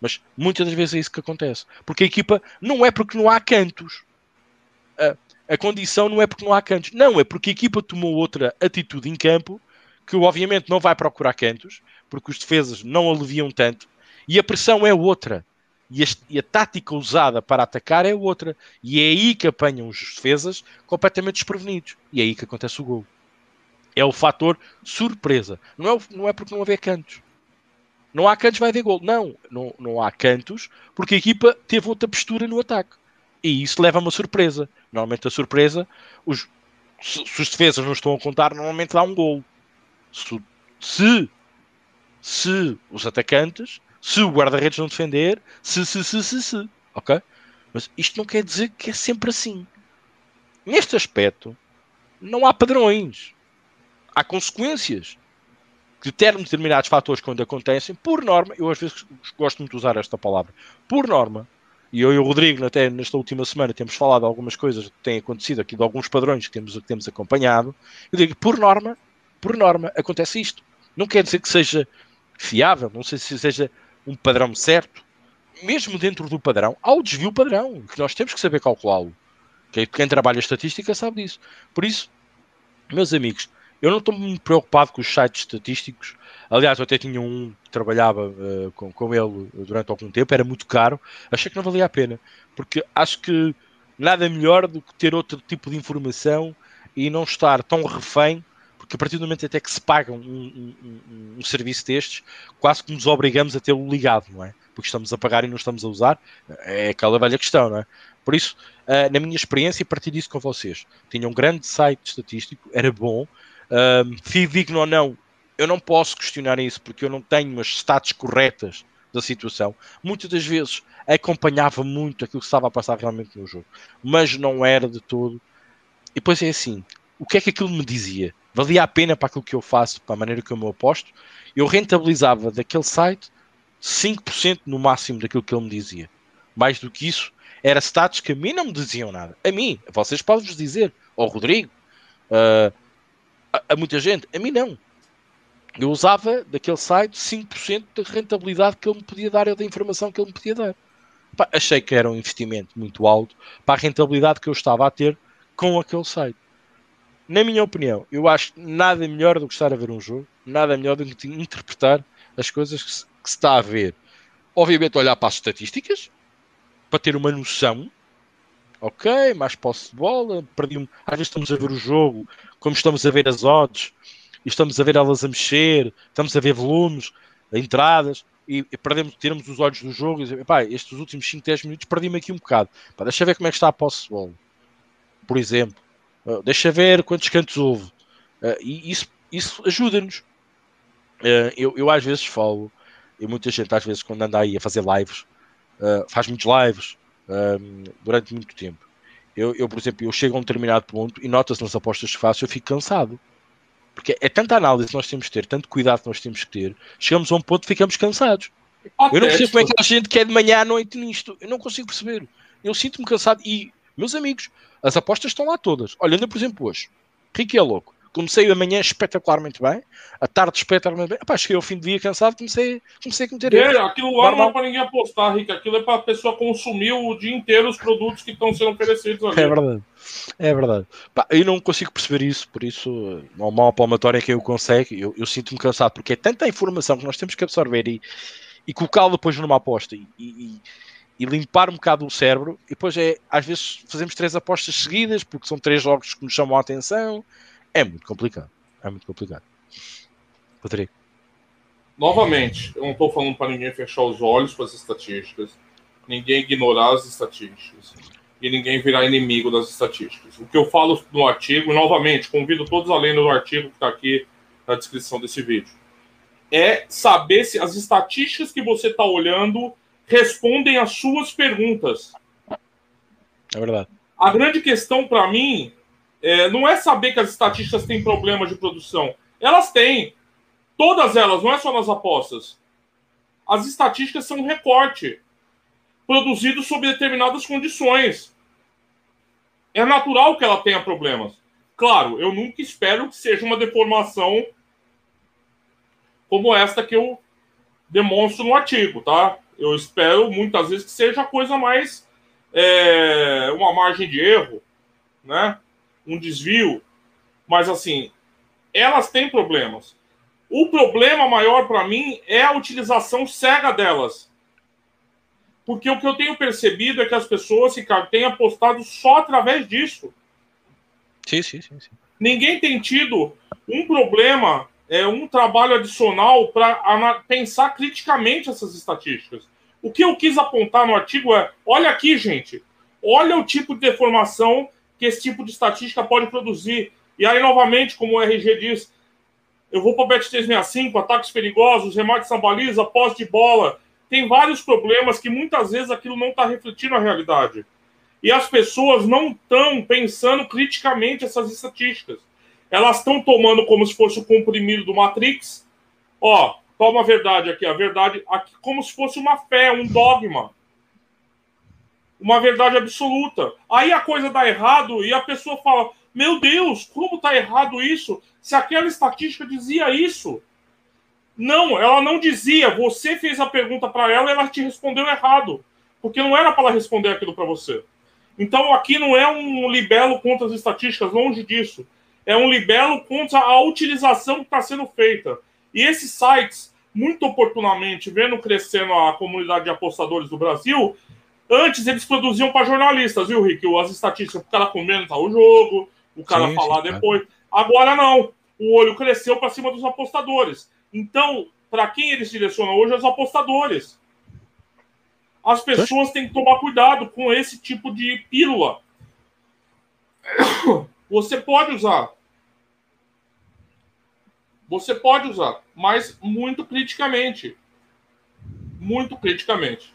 Mas muitas das vezes é isso que acontece. Porque a equipa não é porque não há cantos. Uh, a condição não é porque não há cantos. Não, é porque a equipa tomou outra atitude em campo que obviamente não vai procurar cantos, porque os defesas não aliviam tanto, e a pressão é outra. E a, e a, tática usada para atacar é outra. E é aí que apanham os defesas completamente desprevenidos. E é aí que acontece o gol. É o fator surpresa. Não é, não é porque não haver cantos. Não há cantos, vai haver gol. Não, não, não há cantos porque a equipa teve outra postura no ataque. E isso leva a uma surpresa. Normalmente a surpresa, os, se, se os defesas não estão a contar, normalmente dá um gol. Se, se, se os atacantes, se o guarda-redes não defender, se, se, se, se, se, ok? Mas isto não quer dizer que é sempre assim. Neste aspecto, não há padrões. Há consequências. Determinados fatores quando acontecem, por norma, eu às vezes gosto muito de usar esta palavra, por norma, e eu e o Rodrigo, até nesta última semana, temos falado de algumas coisas que têm acontecido aqui, de alguns padrões que temos, que temos acompanhado. Eu digo, por norma, por norma, acontece isto. Não quer dizer que seja fiável, não sei se seja um padrão certo. Mesmo dentro do padrão, há o desvio padrão, que nós temos que saber calculá-lo. Quem trabalha estatística sabe disso. Por isso, meus amigos, eu não estou muito preocupado com os sites estatísticos. Aliás, eu até tinha um que trabalhava uh, com, com ele durante algum tempo, era muito caro. Achei que não valia a pena, porque acho que nada melhor do que ter outro tipo de informação e não estar tão refém, porque a partir do momento até que se paga um, um, um, um serviço destes, quase que nos obrigamos a tê-lo ligado, não é? Porque estamos a pagar e não estamos a usar, é aquela velha questão, não é? Por isso, uh, na minha experiência, e partilho isso com vocês. Tinha um grande site estatístico, era bom, uh, fidedigno ou não, eu não posso questionar isso porque eu não tenho as stats corretas da situação. Muitas das vezes acompanhava muito aquilo que estava a passar realmente no jogo, mas não era de todo. E depois é assim: o que é que aquilo me dizia? Valia a pena para aquilo que eu faço, para a maneira que eu me aposto? Eu rentabilizava daquele site 5% no máximo daquilo que ele me dizia. Mais do que isso, era status que a mim não me diziam nada. A mim, vocês podem vos dizer, ao Rodrigo, uh, a, a, muita gente, a mim não. Eu usava daquele site 5% da rentabilidade que ele me podia dar ou da informação que ele me podia dar. Pá, achei que era um investimento muito alto para a rentabilidade que eu estava a ter com aquele site. Na minha opinião, eu acho nada melhor do que estar a ver um jogo, nada melhor do que interpretar as coisas que se, que se está a ver. Obviamente, olhar para as estatísticas, para ter uma noção. Ok, mais posse de bola, perdi um... às vezes estamos a ver o jogo, como estamos a ver as odds, e estamos a ver elas a mexer, estamos a ver volumes, entradas, e, perdemos, tiramos os olhos do jogo e pá, estes últimos 5, 10 minutos perdi-me aqui um bocado. Pá, deixa ver como é que está a posse de bola. Por exemplo, uh, deixa ver quantos cantos houve. Uh, e isso, isso ajuda-nos. Uh, eu, eu às vezes falo, e muita gente às vezes quando anda aí a fazer lives, faz muitos lives durante muito tempo. Eu, eu, por exemplo, eu chego a um determinado ponto e nota-se nas apostas que faço, eu fico cansado. Porque é tanta análise que nós temos que ter, tanto cuidado que nós temos que ter, chegamos a um ponto que ficamos cansados. Eu não percebo como é que a gente quer de manhã à noite nisto. Eu não consigo perceber. Eu sinto-me cansado. E, meus amigos, as apostas estão lá todas. Olha, por exemplo, hoje. Rico é louco. Comecei a manhã espetacularmente bem, a tarde espetacularmente bem. Epá, cheguei ao fim do dia cansado, comecei, comecei a cometer é, Aquilo lá não é para ninguém apostar, Rick. Aquilo é para a pessoa consumir o dia inteiro os produtos que estão sendo oferecidos ali. É verdade. É verdade. Pá, eu não consigo perceber isso, por isso, uma mal palmatória que eu consigo, eu, eu sinto-me cansado, porque é tanta informação que nós temos que absorver e, e colocá-la depois numa aposta e, e, e, limpar um bocado o cérebro. E depois é, às vezes, fazemos três apostas seguidas, porque são três jogos que nos chamam a atenção é muito complicado. É muito complicado. Rodrigo. Novamente, eu não estou falando para ninguém fechar os olhos para as estatísticas, ninguém ignorar as estatísticas e ninguém virar inimigo das estatísticas. O que eu falo no artigo, novamente, convido todos a lerem o artigo que está aqui na descrição desse vídeo, é saber se as estatísticas que você está olhando respondem às suas perguntas. É verdade. A grande questão para mim é, não é saber que as estatísticas têm problemas de produção. Elas têm. Todas elas, não é só nas apostas. As estatísticas são um recorte produzido sob determinadas condições. É natural que ela tenha problemas. Claro, eu nunca espero que seja uma deformação como esta que eu demonstro no artigo, tá? Eu espero muitas vezes que seja a coisa mais é, uma margem de erro, né? um desvio, mas assim, elas têm problemas. O problema maior para mim é a utilização cega delas. Porque o que eu tenho percebido é que as pessoas, Ricardo, têm apostado só através disso. Sim, sim, sim. sim. Ninguém tem tido um problema, é, um trabalho adicional para pensar criticamente essas estatísticas. O que eu quis apontar no artigo é: olha aqui, gente, olha o tipo de deformação que esse tipo de estatística pode produzir. E aí, novamente, como o RG diz, eu vou para o Bet 365, ataques perigosos, remate sem baliza, pós de bola. Tem vários problemas que muitas vezes aquilo não está refletindo a realidade. E as pessoas não estão pensando criticamente essas estatísticas. Elas estão tomando como se fosse o comprimido do Matrix. Ó, toma a verdade aqui, a verdade aqui, como se fosse uma fé, um dogma uma verdade absoluta. Aí a coisa dá errado e a pessoa fala: Meu Deus, como está errado isso? Se aquela estatística dizia isso. Não, ela não dizia. Você fez a pergunta para ela e ela te respondeu errado. Porque não era para ela responder aquilo para você. Então aqui não é um libelo contra as estatísticas, longe disso. É um libelo contra a utilização que está sendo feita. E esses sites, muito oportunamente, vendo crescendo a comunidade de apostadores do Brasil, Antes eles produziam para jornalistas, viu, Rick? As estatísticas, o cara comentar o jogo, o cara sim, falar sim, depois. Agora não. O olho cresceu para cima dos apostadores. Então, para quem eles direcionam hoje? Os apostadores. As pessoas têm que tomar cuidado com esse tipo de pílula. Você pode usar. Você pode usar, mas muito criticamente. Muito criticamente.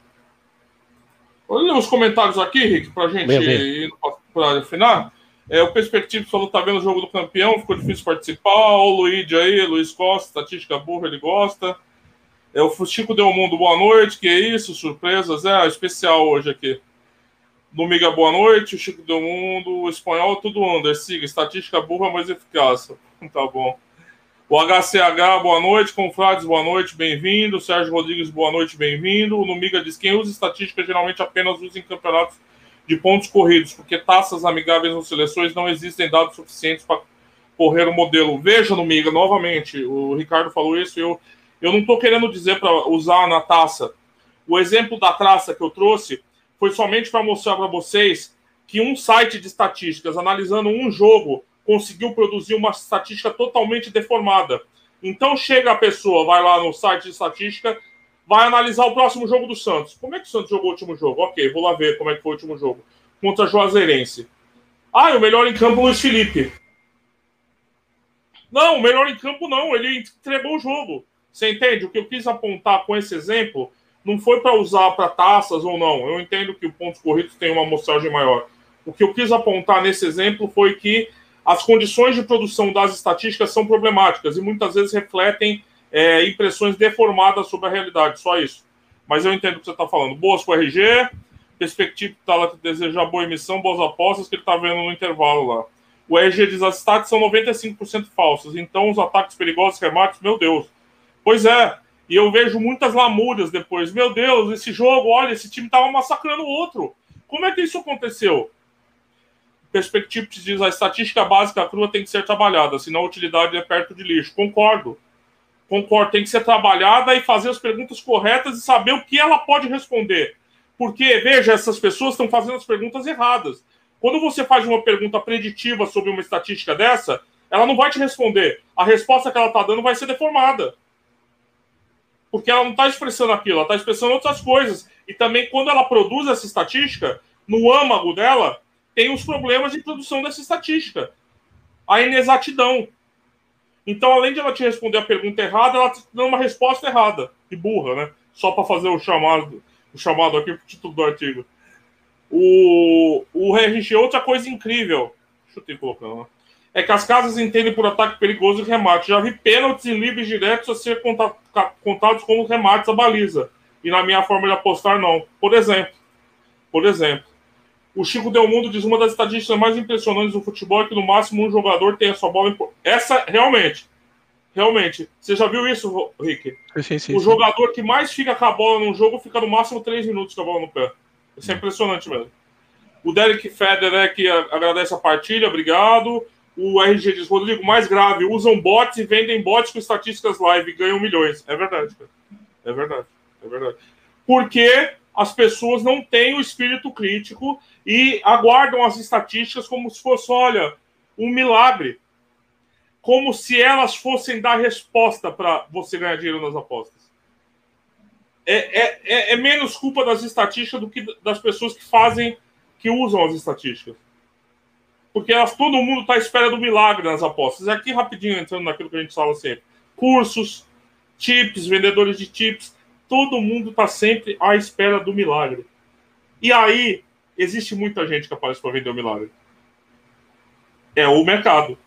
Olha os comentários aqui, Rick, para a gente ir para afinar. É, o Perspectivo falou tá vendo o jogo do campeão, ficou difícil participar. O Luigi aí, Luiz Costa, estatística burra, ele gosta. É, o Chico deu mundo, boa noite, que é isso, surpresas, é especial hoje aqui. Domingo, boa noite, o Chico deu mundo, o espanhol, tudo under, siga, estatística burra, mas eficaz. tá bom. O HCH, boa noite. Confrades, boa noite, bem-vindo. Sérgio Rodrigues, boa noite, bem-vindo. O Numiga diz: quem usa estatística geralmente apenas usa em campeonatos de pontos corridos, porque taças amigáveis ou seleções não existem dados suficientes para correr o modelo. Veja, Numiga, novamente, o Ricardo falou isso, eu, eu não estou querendo dizer para usar na taça. O exemplo da traça que eu trouxe foi somente para mostrar para vocês que um site de estatísticas, analisando um jogo, conseguiu produzir uma estatística totalmente deformada. Então chega a pessoa, vai lá no site de estatística, vai analisar o próximo jogo do Santos. Como é que o Santos jogou o último jogo? Ok, vou lá ver como é que foi o último jogo. Contra a Juazeirense. Ah, o melhor em campo Luiz Felipe. Não, o melhor em campo não, ele entregou o jogo. Você entende? O que eu quis apontar com esse exemplo não foi para usar para taças ou não. Eu entendo que o pontos corridos tem uma amostragem maior. O que eu quis apontar nesse exemplo foi que as condições de produção das estatísticas são problemáticas e muitas vezes refletem é, impressões deformadas sobre a realidade, só isso. Mas eu entendo o que você está falando. Boas com o RG, perspectiva está lá que deseja boa emissão, boas apostas que ele está vendo no intervalo lá. O RG diz as stats são 95% falsas, então os ataques perigosos, remates, meu Deus. Pois é, e eu vejo muitas lamúrias depois. Meu Deus, esse jogo, olha, esse time estava massacrando o outro. Como é que isso aconteceu? Perspective diz a estatística básica crua tem que ser trabalhada, senão a utilidade é perto de lixo. Concordo. Concordo, tem que ser trabalhada e fazer as perguntas corretas e saber o que ela pode responder. Porque, veja, essas pessoas estão fazendo as perguntas erradas. Quando você faz uma pergunta preditiva sobre uma estatística dessa, ela não vai te responder. A resposta que ela está dando vai ser deformada. Porque ela não está expressando aquilo, ela está expressando outras coisas. E também, quando ela produz essa estatística, no âmago dela, tem os problemas de produção dessa estatística. A inexatidão. Então, além de ela te responder a pergunta errada, ela te dá uma resposta errada. E burra, né? Só para fazer o chamado, o chamado aqui pro título do artigo. O, o RG, outra coisa incrível. Deixa eu ter colocando lá. É que as casas entendem por ataque perigoso e remate. Já vi pênaltis e livres diretos a ser contados como remates à baliza. E na minha forma de apostar, não. Por exemplo. Por exemplo. O Chico Del Mundo diz uma das estatísticas mais impressionantes do futebol é que no máximo um jogador tem a sua bola. Em... Essa, realmente. Realmente. Você já viu isso, Rick? Sim, sim, o sim. jogador que mais fica com a bola num jogo fica no máximo 3 minutos com a bola no pé. Isso é impressionante mesmo. O Derek Federer é que agradece a partilha, obrigado. O RG diz, Rodrigo, mais grave, usam bots e vendem bots com estatísticas live e ganham milhões. É verdade, cara. É verdade. É verdade. Porque as pessoas não têm o espírito crítico e aguardam as estatísticas como se fosse, olha, um milagre. Como se elas fossem dar resposta para você ganhar dinheiro nas apostas. É, é, é, é, menos culpa das estatísticas do que das pessoas que fazem, que usam as estatísticas. Porque elas, todo mundo está à espera do milagre nas apostas. E aqui, rapidinho, entrando naquilo que a gente fala sempre: cursos, chips, vendedores de chips, todo mundo está sempre à espera do milagre. E aí, existe muita gente que aparece para vender o milagre. É o mercado.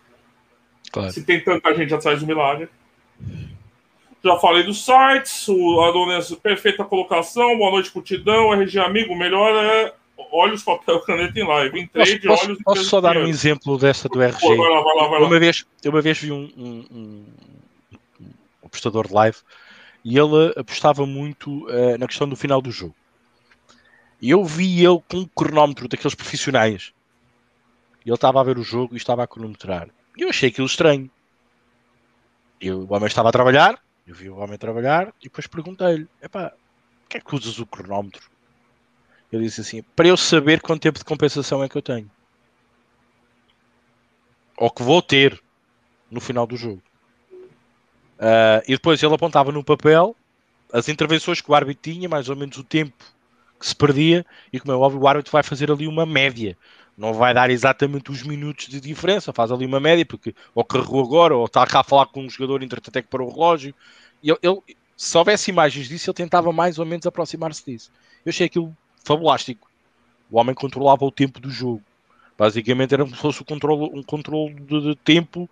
Claro. Se tem tanta gente atrás do milagre. Já falei dos sites, o Adonis, perfeita colocação, boa noite, Putidão, RG Amigo, melhor é olhos, papel, caneta em live. Em trade, posso, olhos Posso só dar um exemplo dessa do RG? Pô, vai lá, vai lá, vai lá. Uma, vez, eu uma vez vi um, um, um, um apostador de live e ele apostava muito uh, na questão do final do jogo. E eu vi ele com um cronómetro daqueles profissionais. Ele estava a ver o jogo e estava a cronometrar. E eu achei aquilo estranho. Eu, o homem estava a trabalhar, eu vi o homem trabalhar e depois perguntei-lhe: Epá, que é que usas o cronómetro? Ele disse assim: para eu saber quanto tempo de compensação é que eu tenho. Ou que vou ter no final do jogo. Uh, e depois ele apontava no papel as intervenções que o árbitro tinha, mais ou menos o tempo que se perdia, e como é óbvio, o árbitro vai fazer ali uma média. Não vai dar exatamente os minutos de diferença, faz ali uma média, porque ou carregou agora, ou está cá a falar com um jogador, entretanto é que para o relógio. Ele, ele, se houvesse imagens disso, ele tentava mais ou menos aproximar-se disso. Eu achei aquilo fabulástico. O homem controlava o tempo do jogo. Basicamente era como se fosse um controle, um controle de, de tempo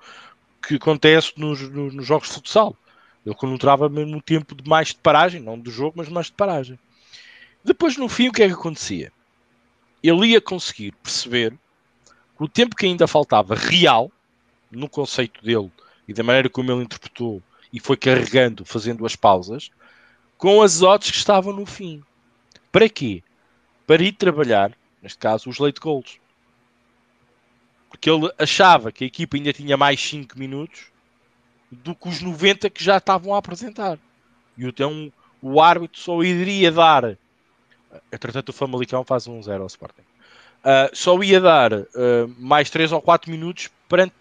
que acontece nos, nos, nos, jogos de futsal. Ele controlava mesmo o tempo de mais de paragem, não do jogo, mas mais de paragem. Depois, no fim, o que é que acontecia? Ele ia conseguir perceber que o tempo que ainda faltava real, no conceito dele e da maneira como ele interpretou e foi carregando, fazendo as pausas, com as odds que estavam no fim. Para quê? Para ir trabalhar, neste caso, os late goals. Porque ele achava que a equipa ainda tinha mais 5 minutos do que os 90 que já estavam a apresentar. E então o árbitro só iria dar. Entretanto, o Famalicão faz um 0 ao Sporting. Uh, só ia dar uh, mais 3 ou 4 minutos perante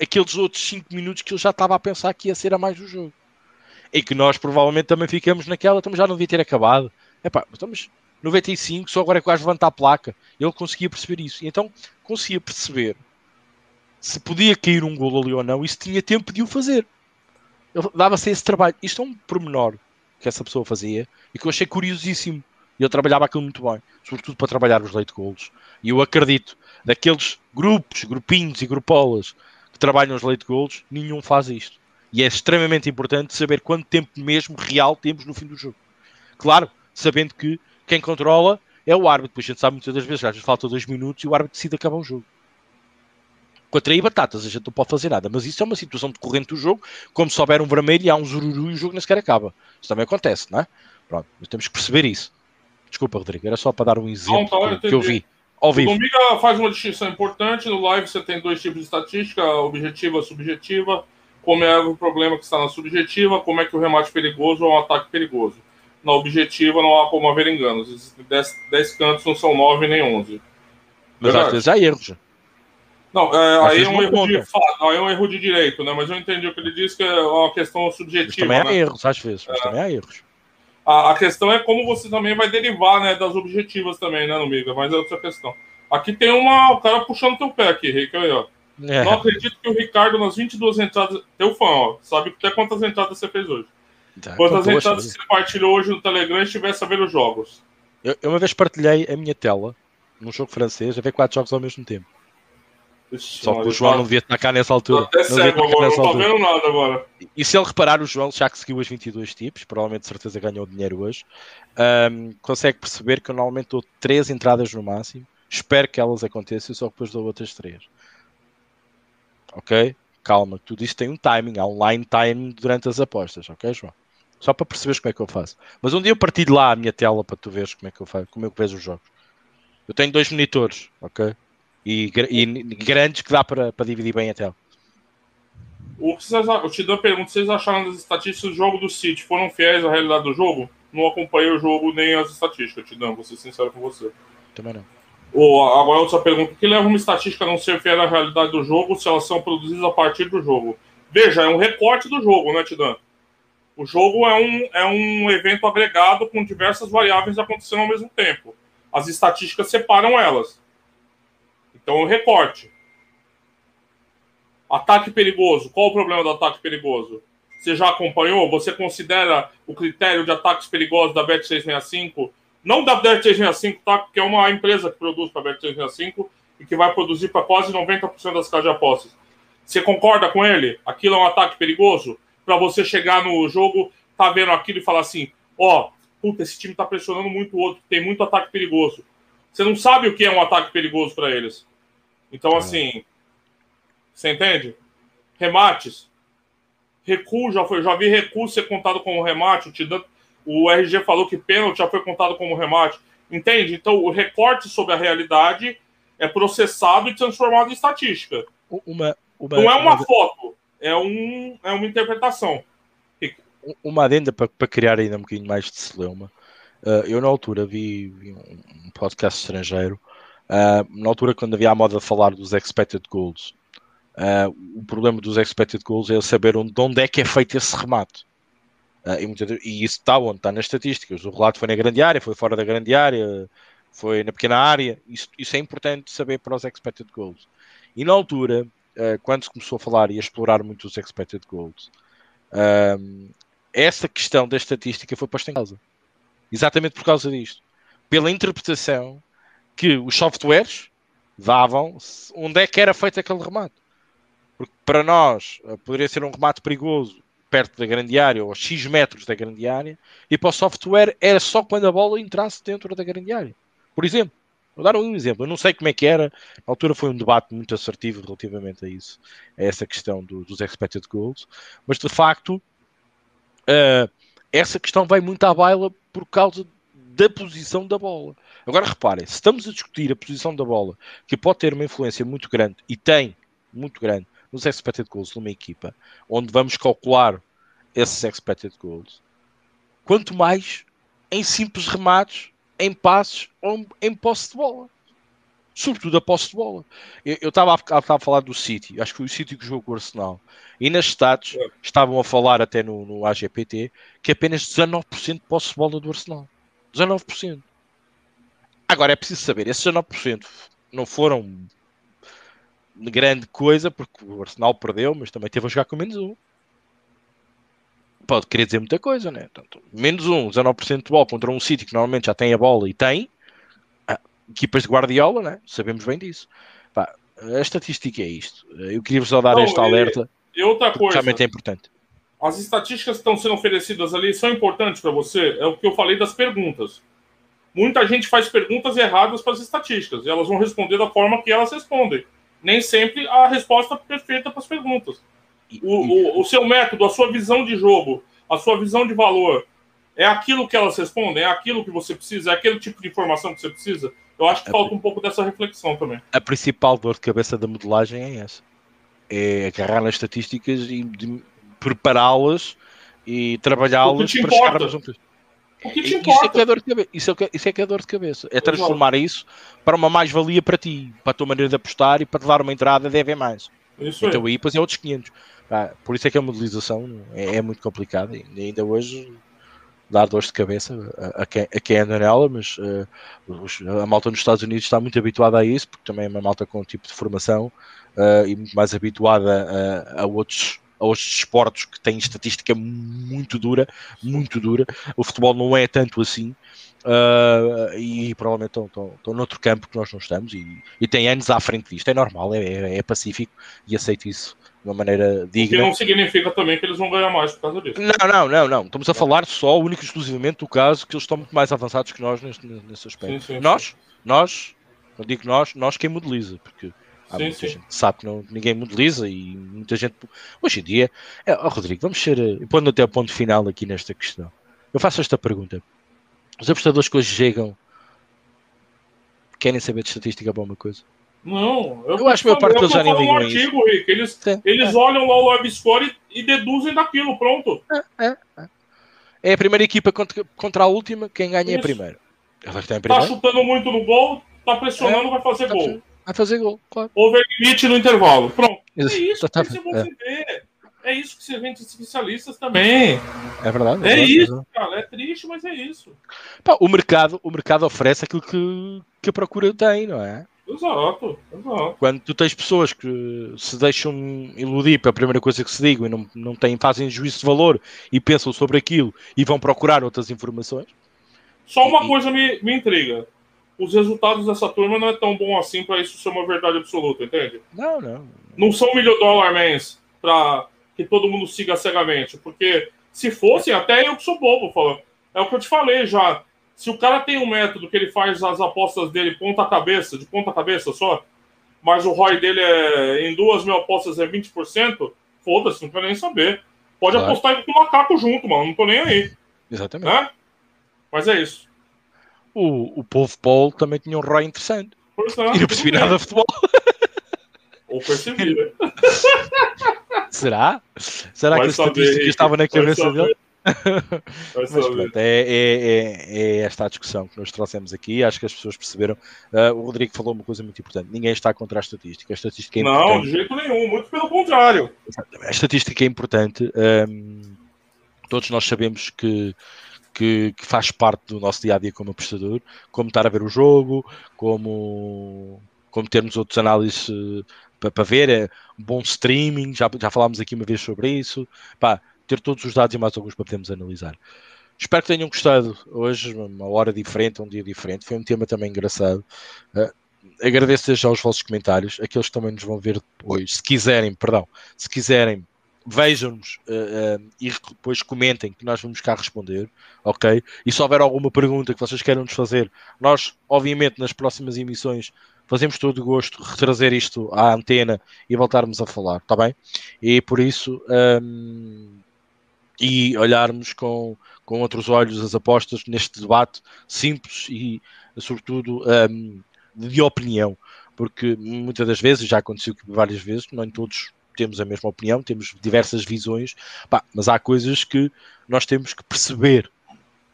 aqueles outros 5 minutos que ele já estava a pensar que ia ser a mais do jogo. E que nós provavelmente também ficamos naquela, estamos já não devia ter acabado. Epá, estamos 95, só agora é que vais levantar a placa. Ele conseguia perceber isso. E então conseguia perceber se podia cair um golo ali ou não e se tinha tempo de o fazer. Ele dava-se esse trabalho. Isto é um pormenor que essa pessoa fazia e que eu achei curiosíssimo. E ele trabalhava aquilo muito bem, sobretudo para trabalhar os late goals. E eu acredito, daqueles grupos, grupinhos e grupolas que trabalham os late goals, nenhum faz isto. E é extremamente importante saber quanto tempo mesmo real temos no fim do jogo. Claro, sabendo que quem controla é o árbitro. Pois a gente sabe muitas das vezes, às vezes falta dois minutos e o árbitro decide acabar o jogo. Contra aí batatas, a gente não pode fazer nada. Mas isso é uma situação decorrente do jogo. Como se houver um vermelho e há um zururu e o jogo nem sequer acaba. Isso também acontece, não é? Pronto, mas temos que perceber isso. Desculpa, Rodrigo, era só para dar um exemplo não, tá, que, eu vi. Ao vivo. O Dominga faz uma distinção importante. No live você tem dois tipos de estatística, objetiva e subjetiva. Como é o problema que está na subjetiva, como é que o remate perigoso é um ataque perigoso na objetiva não há como haver enganos. Existem 10 cantos, não são 9 nem 11. Mas às vezes há erros. Não, é, aí, é um erro de, aí é um erro de direito, né? Mas eu entendi o que ele disse, que é uma questão subjetiva. Mas também né? há erros, às vezes, mas é. também há erros. A, a, questão é como você também vai derivar né, das objetivas também, né, Amiga? Mas é outra questão. Aqui tem uma, o cara puxando teu pé aqui, Rick, aí, ó. É. Não acredito que o Ricardo, nas 22 entradas. Teu fã, ó. Sabe até quantas entradas você fez hoje. Tá, Quantas então, entradas você partilhou hoje no Telegram e estivesse a ver os jogos? Eu, eu, uma vez partilhei a minha tela num jogo francês a ver quatro jogos ao mesmo tempo. Só que o João não devia estar cá nessa altura. Até não cego agora, não estou vendo nada agora. E se ele reparar, o João já que seguiu as 22 tipos, provavelmente certeza ganhou dinheiro hoje, um, consegue perceber que eu normalmente dou 3 entradas no máximo. Espero que elas aconteçam, só que depois dou outras 3. Ok? Calma, tudo isto tem um timing, há um line time durante as apostas, ok, João? Só para perceberes como é que eu faço. Mas um dia eu partilho lá a minha tela para tu veres como é que eu faço, como é que vejo os jogos. Eu tenho dois monitores, ok? E, e grandes que dá para, para dividir bem a tela. O que vocês, eu te dou a pergunta: vocês acharam das estatísticas do jogo do City foram fiéis à realidade do jogo? Não acompanhei o jogo nem as estatísticas, te dou, vou ser sincero com você. Também não. Ou, agora outra pergunta: o que leva uma estatística a não ser fiel à realidade do jogo se elas são produzidas a partir do jogo? Veja, é um recorte do jogo, né, Tidan? O jogo é um, é um evento agregado com diversas variáveis acontecendo ao mesmo tempo. As estatísticas separam elas. Então, o recorte. Ataque perigoso. Qual o problema do ataque perigoso? Você já acompanhou? Você considera o critério de ataques perigosos da Bet665? Não da Bet665, tá? Porque é uma empresa que produz para a Bet665 e que vai produzir para quase 90% das casas de apostas. Você concorda com ele? Aquilo é um ataque perigoso? para você chegar no jogo, tá vendo aquilo e falar assim: ó, oh, puta, esse time tá pressionando muito o outro, tem muito ataque perigoso. Você não sabe o que é um ataque perigoso para eles. Então, assim, você entende? Remates. Recuo, já, foi, já vi recuo ser contado como remate. O, o RG falou que pênalti já foi contado como remate. Entende? Então, o recorte sobre a realidade é processado e transformado em estatística. Uma, uma, não é uma, uma foto é, um, é uma interpretação. Uma adenda para, para criar ainda um bocadinho mais de celeuma. Uh, eu na altura vi, vi, um podcast estrangeiro, uh, na altura quando havia a moda de falar dos expected goals. Uh, o problema dos expected goals é saber onde, de onde é que é feito esse remate. E, e, isso está onde? Está nas estatísticas. O relato foi na grande área, foi fora da grande área, foi na pequena área. Isso, isso é importante saber para os expected goals. E na altura, quando se começou a falar e a explorar muito os expected goals, essa questão da estatística foi posta em causa. Exatamente por causa disto. Pela interpretação que os softwares davam onde é que era feito aquele remate. Porque para nós eh, poderia ser um remate perigoso perto da grande área ou X metros da grande área e para o software era só quando a bola entrasse dentro da grande área. Por exemplo, vou dar um exemplo. Eu não sei como é que era. Na altura foi um debate muito assertivo relativamente a isso, a essa questão do, dos expected goals. Mas de facto, uh, essa questão vai muito à baila por causa da posição da bola. Agora reparem, se estamos a discutir a posição da bola, que pode ter uma influência muito grande, e tem muito grande, nos expected goals numa equipa, onde vamos calcular esses expected goals, quanto mais em simples remates, em passes ou em posse de bola. Sobretudo a posse de bola. Eu estava a, a, falar do City, acho que foi o City que jogou com o Arsenal. E nas stats é. estavam a falar até no, no AGPT que apenas 19% de posse de bola do Arsenal. 19%. Agora é preciso saber, esses 19% não foram grande coisa, porque o Arsenal perdeu, mas também teve a jogar com menos um. Pode querer dizer muita coisa, né? Portanto, menos um, 19% de bola contra um City que normalmente já tem a bola e tem. Ah, equipas de Guardiola, né? Sabemos bem disso. Pá, a estatística é isto. Eu queria-vos só dar não, esta alerta. E outra coisa. Realmente é importante. As estatísticas que estão sendo oferecidas ali são importantes para você? É o que eu falei das perguntas. Muita gente faz perguntas erradas para as estatísticas e elas vão responder da forma que elas respondem. Nem sempre a resposta perfeita para as perguntas. O, o, o seu método, a sua visão de jogo, a sua visão de valor, é aquilo que elas respondem? É aquilo que você precisa? É aquele tipo de informação que você precisa? Eu acho que falta um pouco dessa reflexão também. A principal dor de cabeça da modelagem é essa é agarrar nas estatísticas e prepará-las e trabalhá-las para chegarmos a um é que é dor de cabeça. Isso é, que, isso é que é dor de cabeça. É transformar isso para uma mais-valia para ti, para a tua maneira de apostar e para te dar uma entrada de haver mais. Isso então é. aí depois é outros 500. por isso é que a modelização é, é muito complicada. E ainda hoje dá dores de cabeça a, a, quem, a quem anda nela, mas uh, a malta nos Estados Unidos está muito habituada a isso, porque também é uma malta com um tipo de formação uh, e muito mais habituada a, a outros a outros esportes que têm estatística muito dura, muito dura. O futebol não é tanto assim. Uh, e provavelmente estão, estão, estão noutro campo que nós não estamos e, e têm anos à frente disto. É normal, é, é, é pacífico e aceito isso de uma maneira digna. O que não significa também que eles vão ganhar mais por causa disso. Não, não, não, não. Estamos a falar só, único e exclusivamente do caso que eles estão muito mais avançados que nós nesse, nesse aspecto. Sim, sim, nós, sim. nós, não digo nós, nós quem modeliza, porque Há sim, muita sim. gente que sabe que não, ninguém modeliza e muita gente. Hoje em dia, é, oh, Rodrigo, vamos ser. Eh, pondo até o ponto final aqui nesta questão. Eu faço esta pergunta: os apostadores que hoje chegam querem saber de estatística para uma coisa? Não, eu, eu acho que maior parte deles já nem ligam artigo, isso. Rick. Eles, eles é. olham lá o web score e, e deduzem daquilo, pronto. É, é, é. é a primeira equipa contra, contra a última, quem ganha isso. é a primeira. Ela está em Tá chutando muito no gol, tá pressionando, é, vai fazer tá gol. Vai fazer gol, claro. Over limite no intervalo. Pronto. Isso, é isso tá, que você é. É isso que você vê de especialistas também. É verdade. É, é isso, cara. É triste, mas é isso. Pá, o, mercado, o mercado oferece aquilo que, que a procura tem, não é? Exato, exato. Quando tu tens pessoas que se deixam iludir pela primeira coisa que se digam e não, não têm, fazem juízo de valor e pensam sobre aquilo e vão procurar outras informações. Só uma e, coisa me, me intriga os resultados dessa turma não é tão bom assim para isso ser uma verdade absoluta, entende? Não, não. Não são milho dólar mens para que todo mundo siga cegamente, porque se fosse, até eu que sou bobo falando. É o que eu te falei já. Se o cara tem um método que ele faz as apostas dele ponta cabeça, de ponta cabeça só, mas o ROI dele é em duas mil apostas é 20%, foda-se, não quero nem saber. Pode claro. apostar com o macaco junto, mano, não tô nem aí. Exatamente. Né? Mas é isso o, o povo Paul também tinha um ROI interessante. Pois não, e não percebi nada de futebol. Ou percebi, né? Será? Será vai que a estatística estava na cabeça dele? Mas pronto, é, é, é, é, esta a discussão que nós trouxemos aqui. Acho que as pessoas perceberam. Uh, o Rodrigo falou uma coisa muito importante: ninguém está contra a estatística. A estatística é Não, de jeito nenhum, muito pelo contrário. A estatística é importante. Um, todos nós sabemos que, que, que, faz parte do nosso dia a dia como apostador, como estar a ver o jogo, como, como termos outros análises uh, para, para ver, é bom streaming, já, já falámos aqui uma vez sobre isso. Pá, ter todos os dados e mais alguns para podermos analisar. Espero que tenham gostado hoje, uma hora diferente, um dia diferente. Foi um tema também engraçado. Uh, agradeço já os vossos comentários, aqueles que também nos vão ver depois. Se quiserem, perdão, se quiserem, vejam-nos uh, uh, e depois comentem que nós vamos cá responder, ok? E se houver alguma pergunta que vocês queiram nos fazer, nós, obviamente, nas próximas emissões fazemos todo o gosto de retrazer isto à antena e voltarmos a falar, está bem? E por isso um, e olharmos com, com outros olhos as apostas neste debate simples e, sobretudo, um, de opinião, porque muitas das vezes, já aconteceu várias vezes, nem todos temos a mesma opinião, temos diversas visões, pá, mas há coisas que nós temos que perceber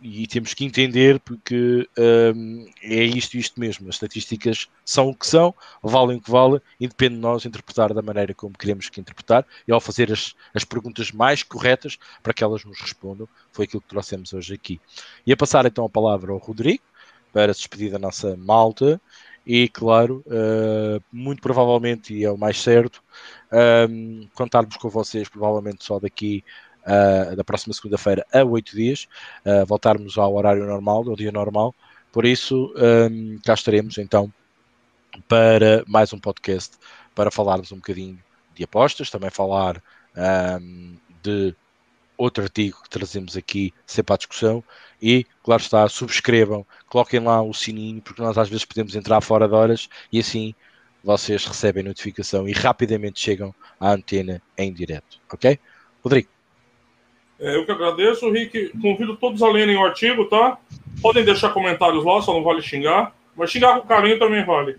e temos que entender porque um, é isto isto mesmo. As estatísticas são o que são, valem o que valem, e depende de nós interpretar da maneira como queremos que interpretar e ao fazer as, as perguntas mais corretas para que elas nos respondam. Foi aquilo que trouxemos hoje aqui. E a passar então a palavra ao Rodrigo para se despedir da nossa malta. E claro, uh, muito provavelmente, e é o mais certo, um, contarmos com vocês provavelmente só daqui uh, da próxima segunda-feira a oito dias, uh, voltarmos ao horário normal, ao dia normal. Por isso, um, cá estaremos então para mais um podcast para falarmos um bocadinho de apostas, também falar um, de outro artigo que trazemos aqui sempre à discussão e, claro está, subscrevam, coloquem lá o sininho, porque nós às vezes podemos entrar fora de horas e assim vocês recebem notificação e rapidamente chegam à antena em direto, ok? Rodrigo. É, eu que agradeço, Rick. Convido todos a lerem o artigo, tá? Podem deixar comentários lá, só não vale xingar. Mas xingar com carinho também vale.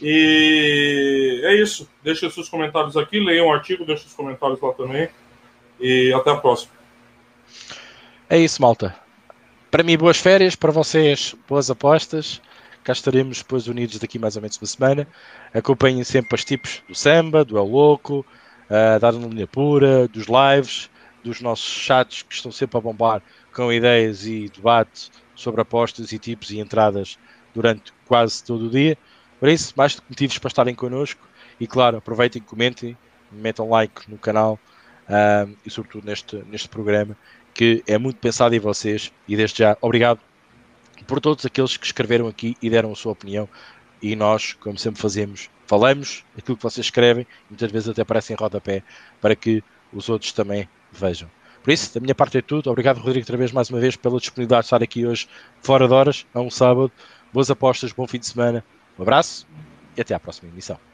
E é isso. Deixem seus comentários aqui, leiam o artigo, deixem os comentários lá também. E até a próxima. É isso, malta. Para mim, boas férias. Para vocês, boas apostas. Cá estaremos depois unidos daqui mais ou menos uma semana. Acompanhem sempre os tipos do samba, do El Louco, uh, da linha pura, dos lives dos nossos chats que estão sempre a bombar com ideias e debate sobre apostas e tipos e entradas durante quase todo o dia. Por isso, mais motivos para estarem connosco e, claro, aproveitem, comentem, metam like no canal um, e, sobretudo, neste, neste programa que é muito pensado em vocês. E desde já, obrigado por todos aqueles que escreveram aqui e deram a sua opinião. E nós, como sempre fazemos, falamos aquilo que vocês escrevem, muitas vezes até aparece em rodapé, para que os outros também vejam. Por isso, da minha parte é tudo. Obrigado, Rodrigo, outra vez, mais uma vez, pela disponibilidade de estar aqui hoje, fora de horas, a um sábado. Boas apostas, bom fim de semana. Um abraço e até à próxima emissão.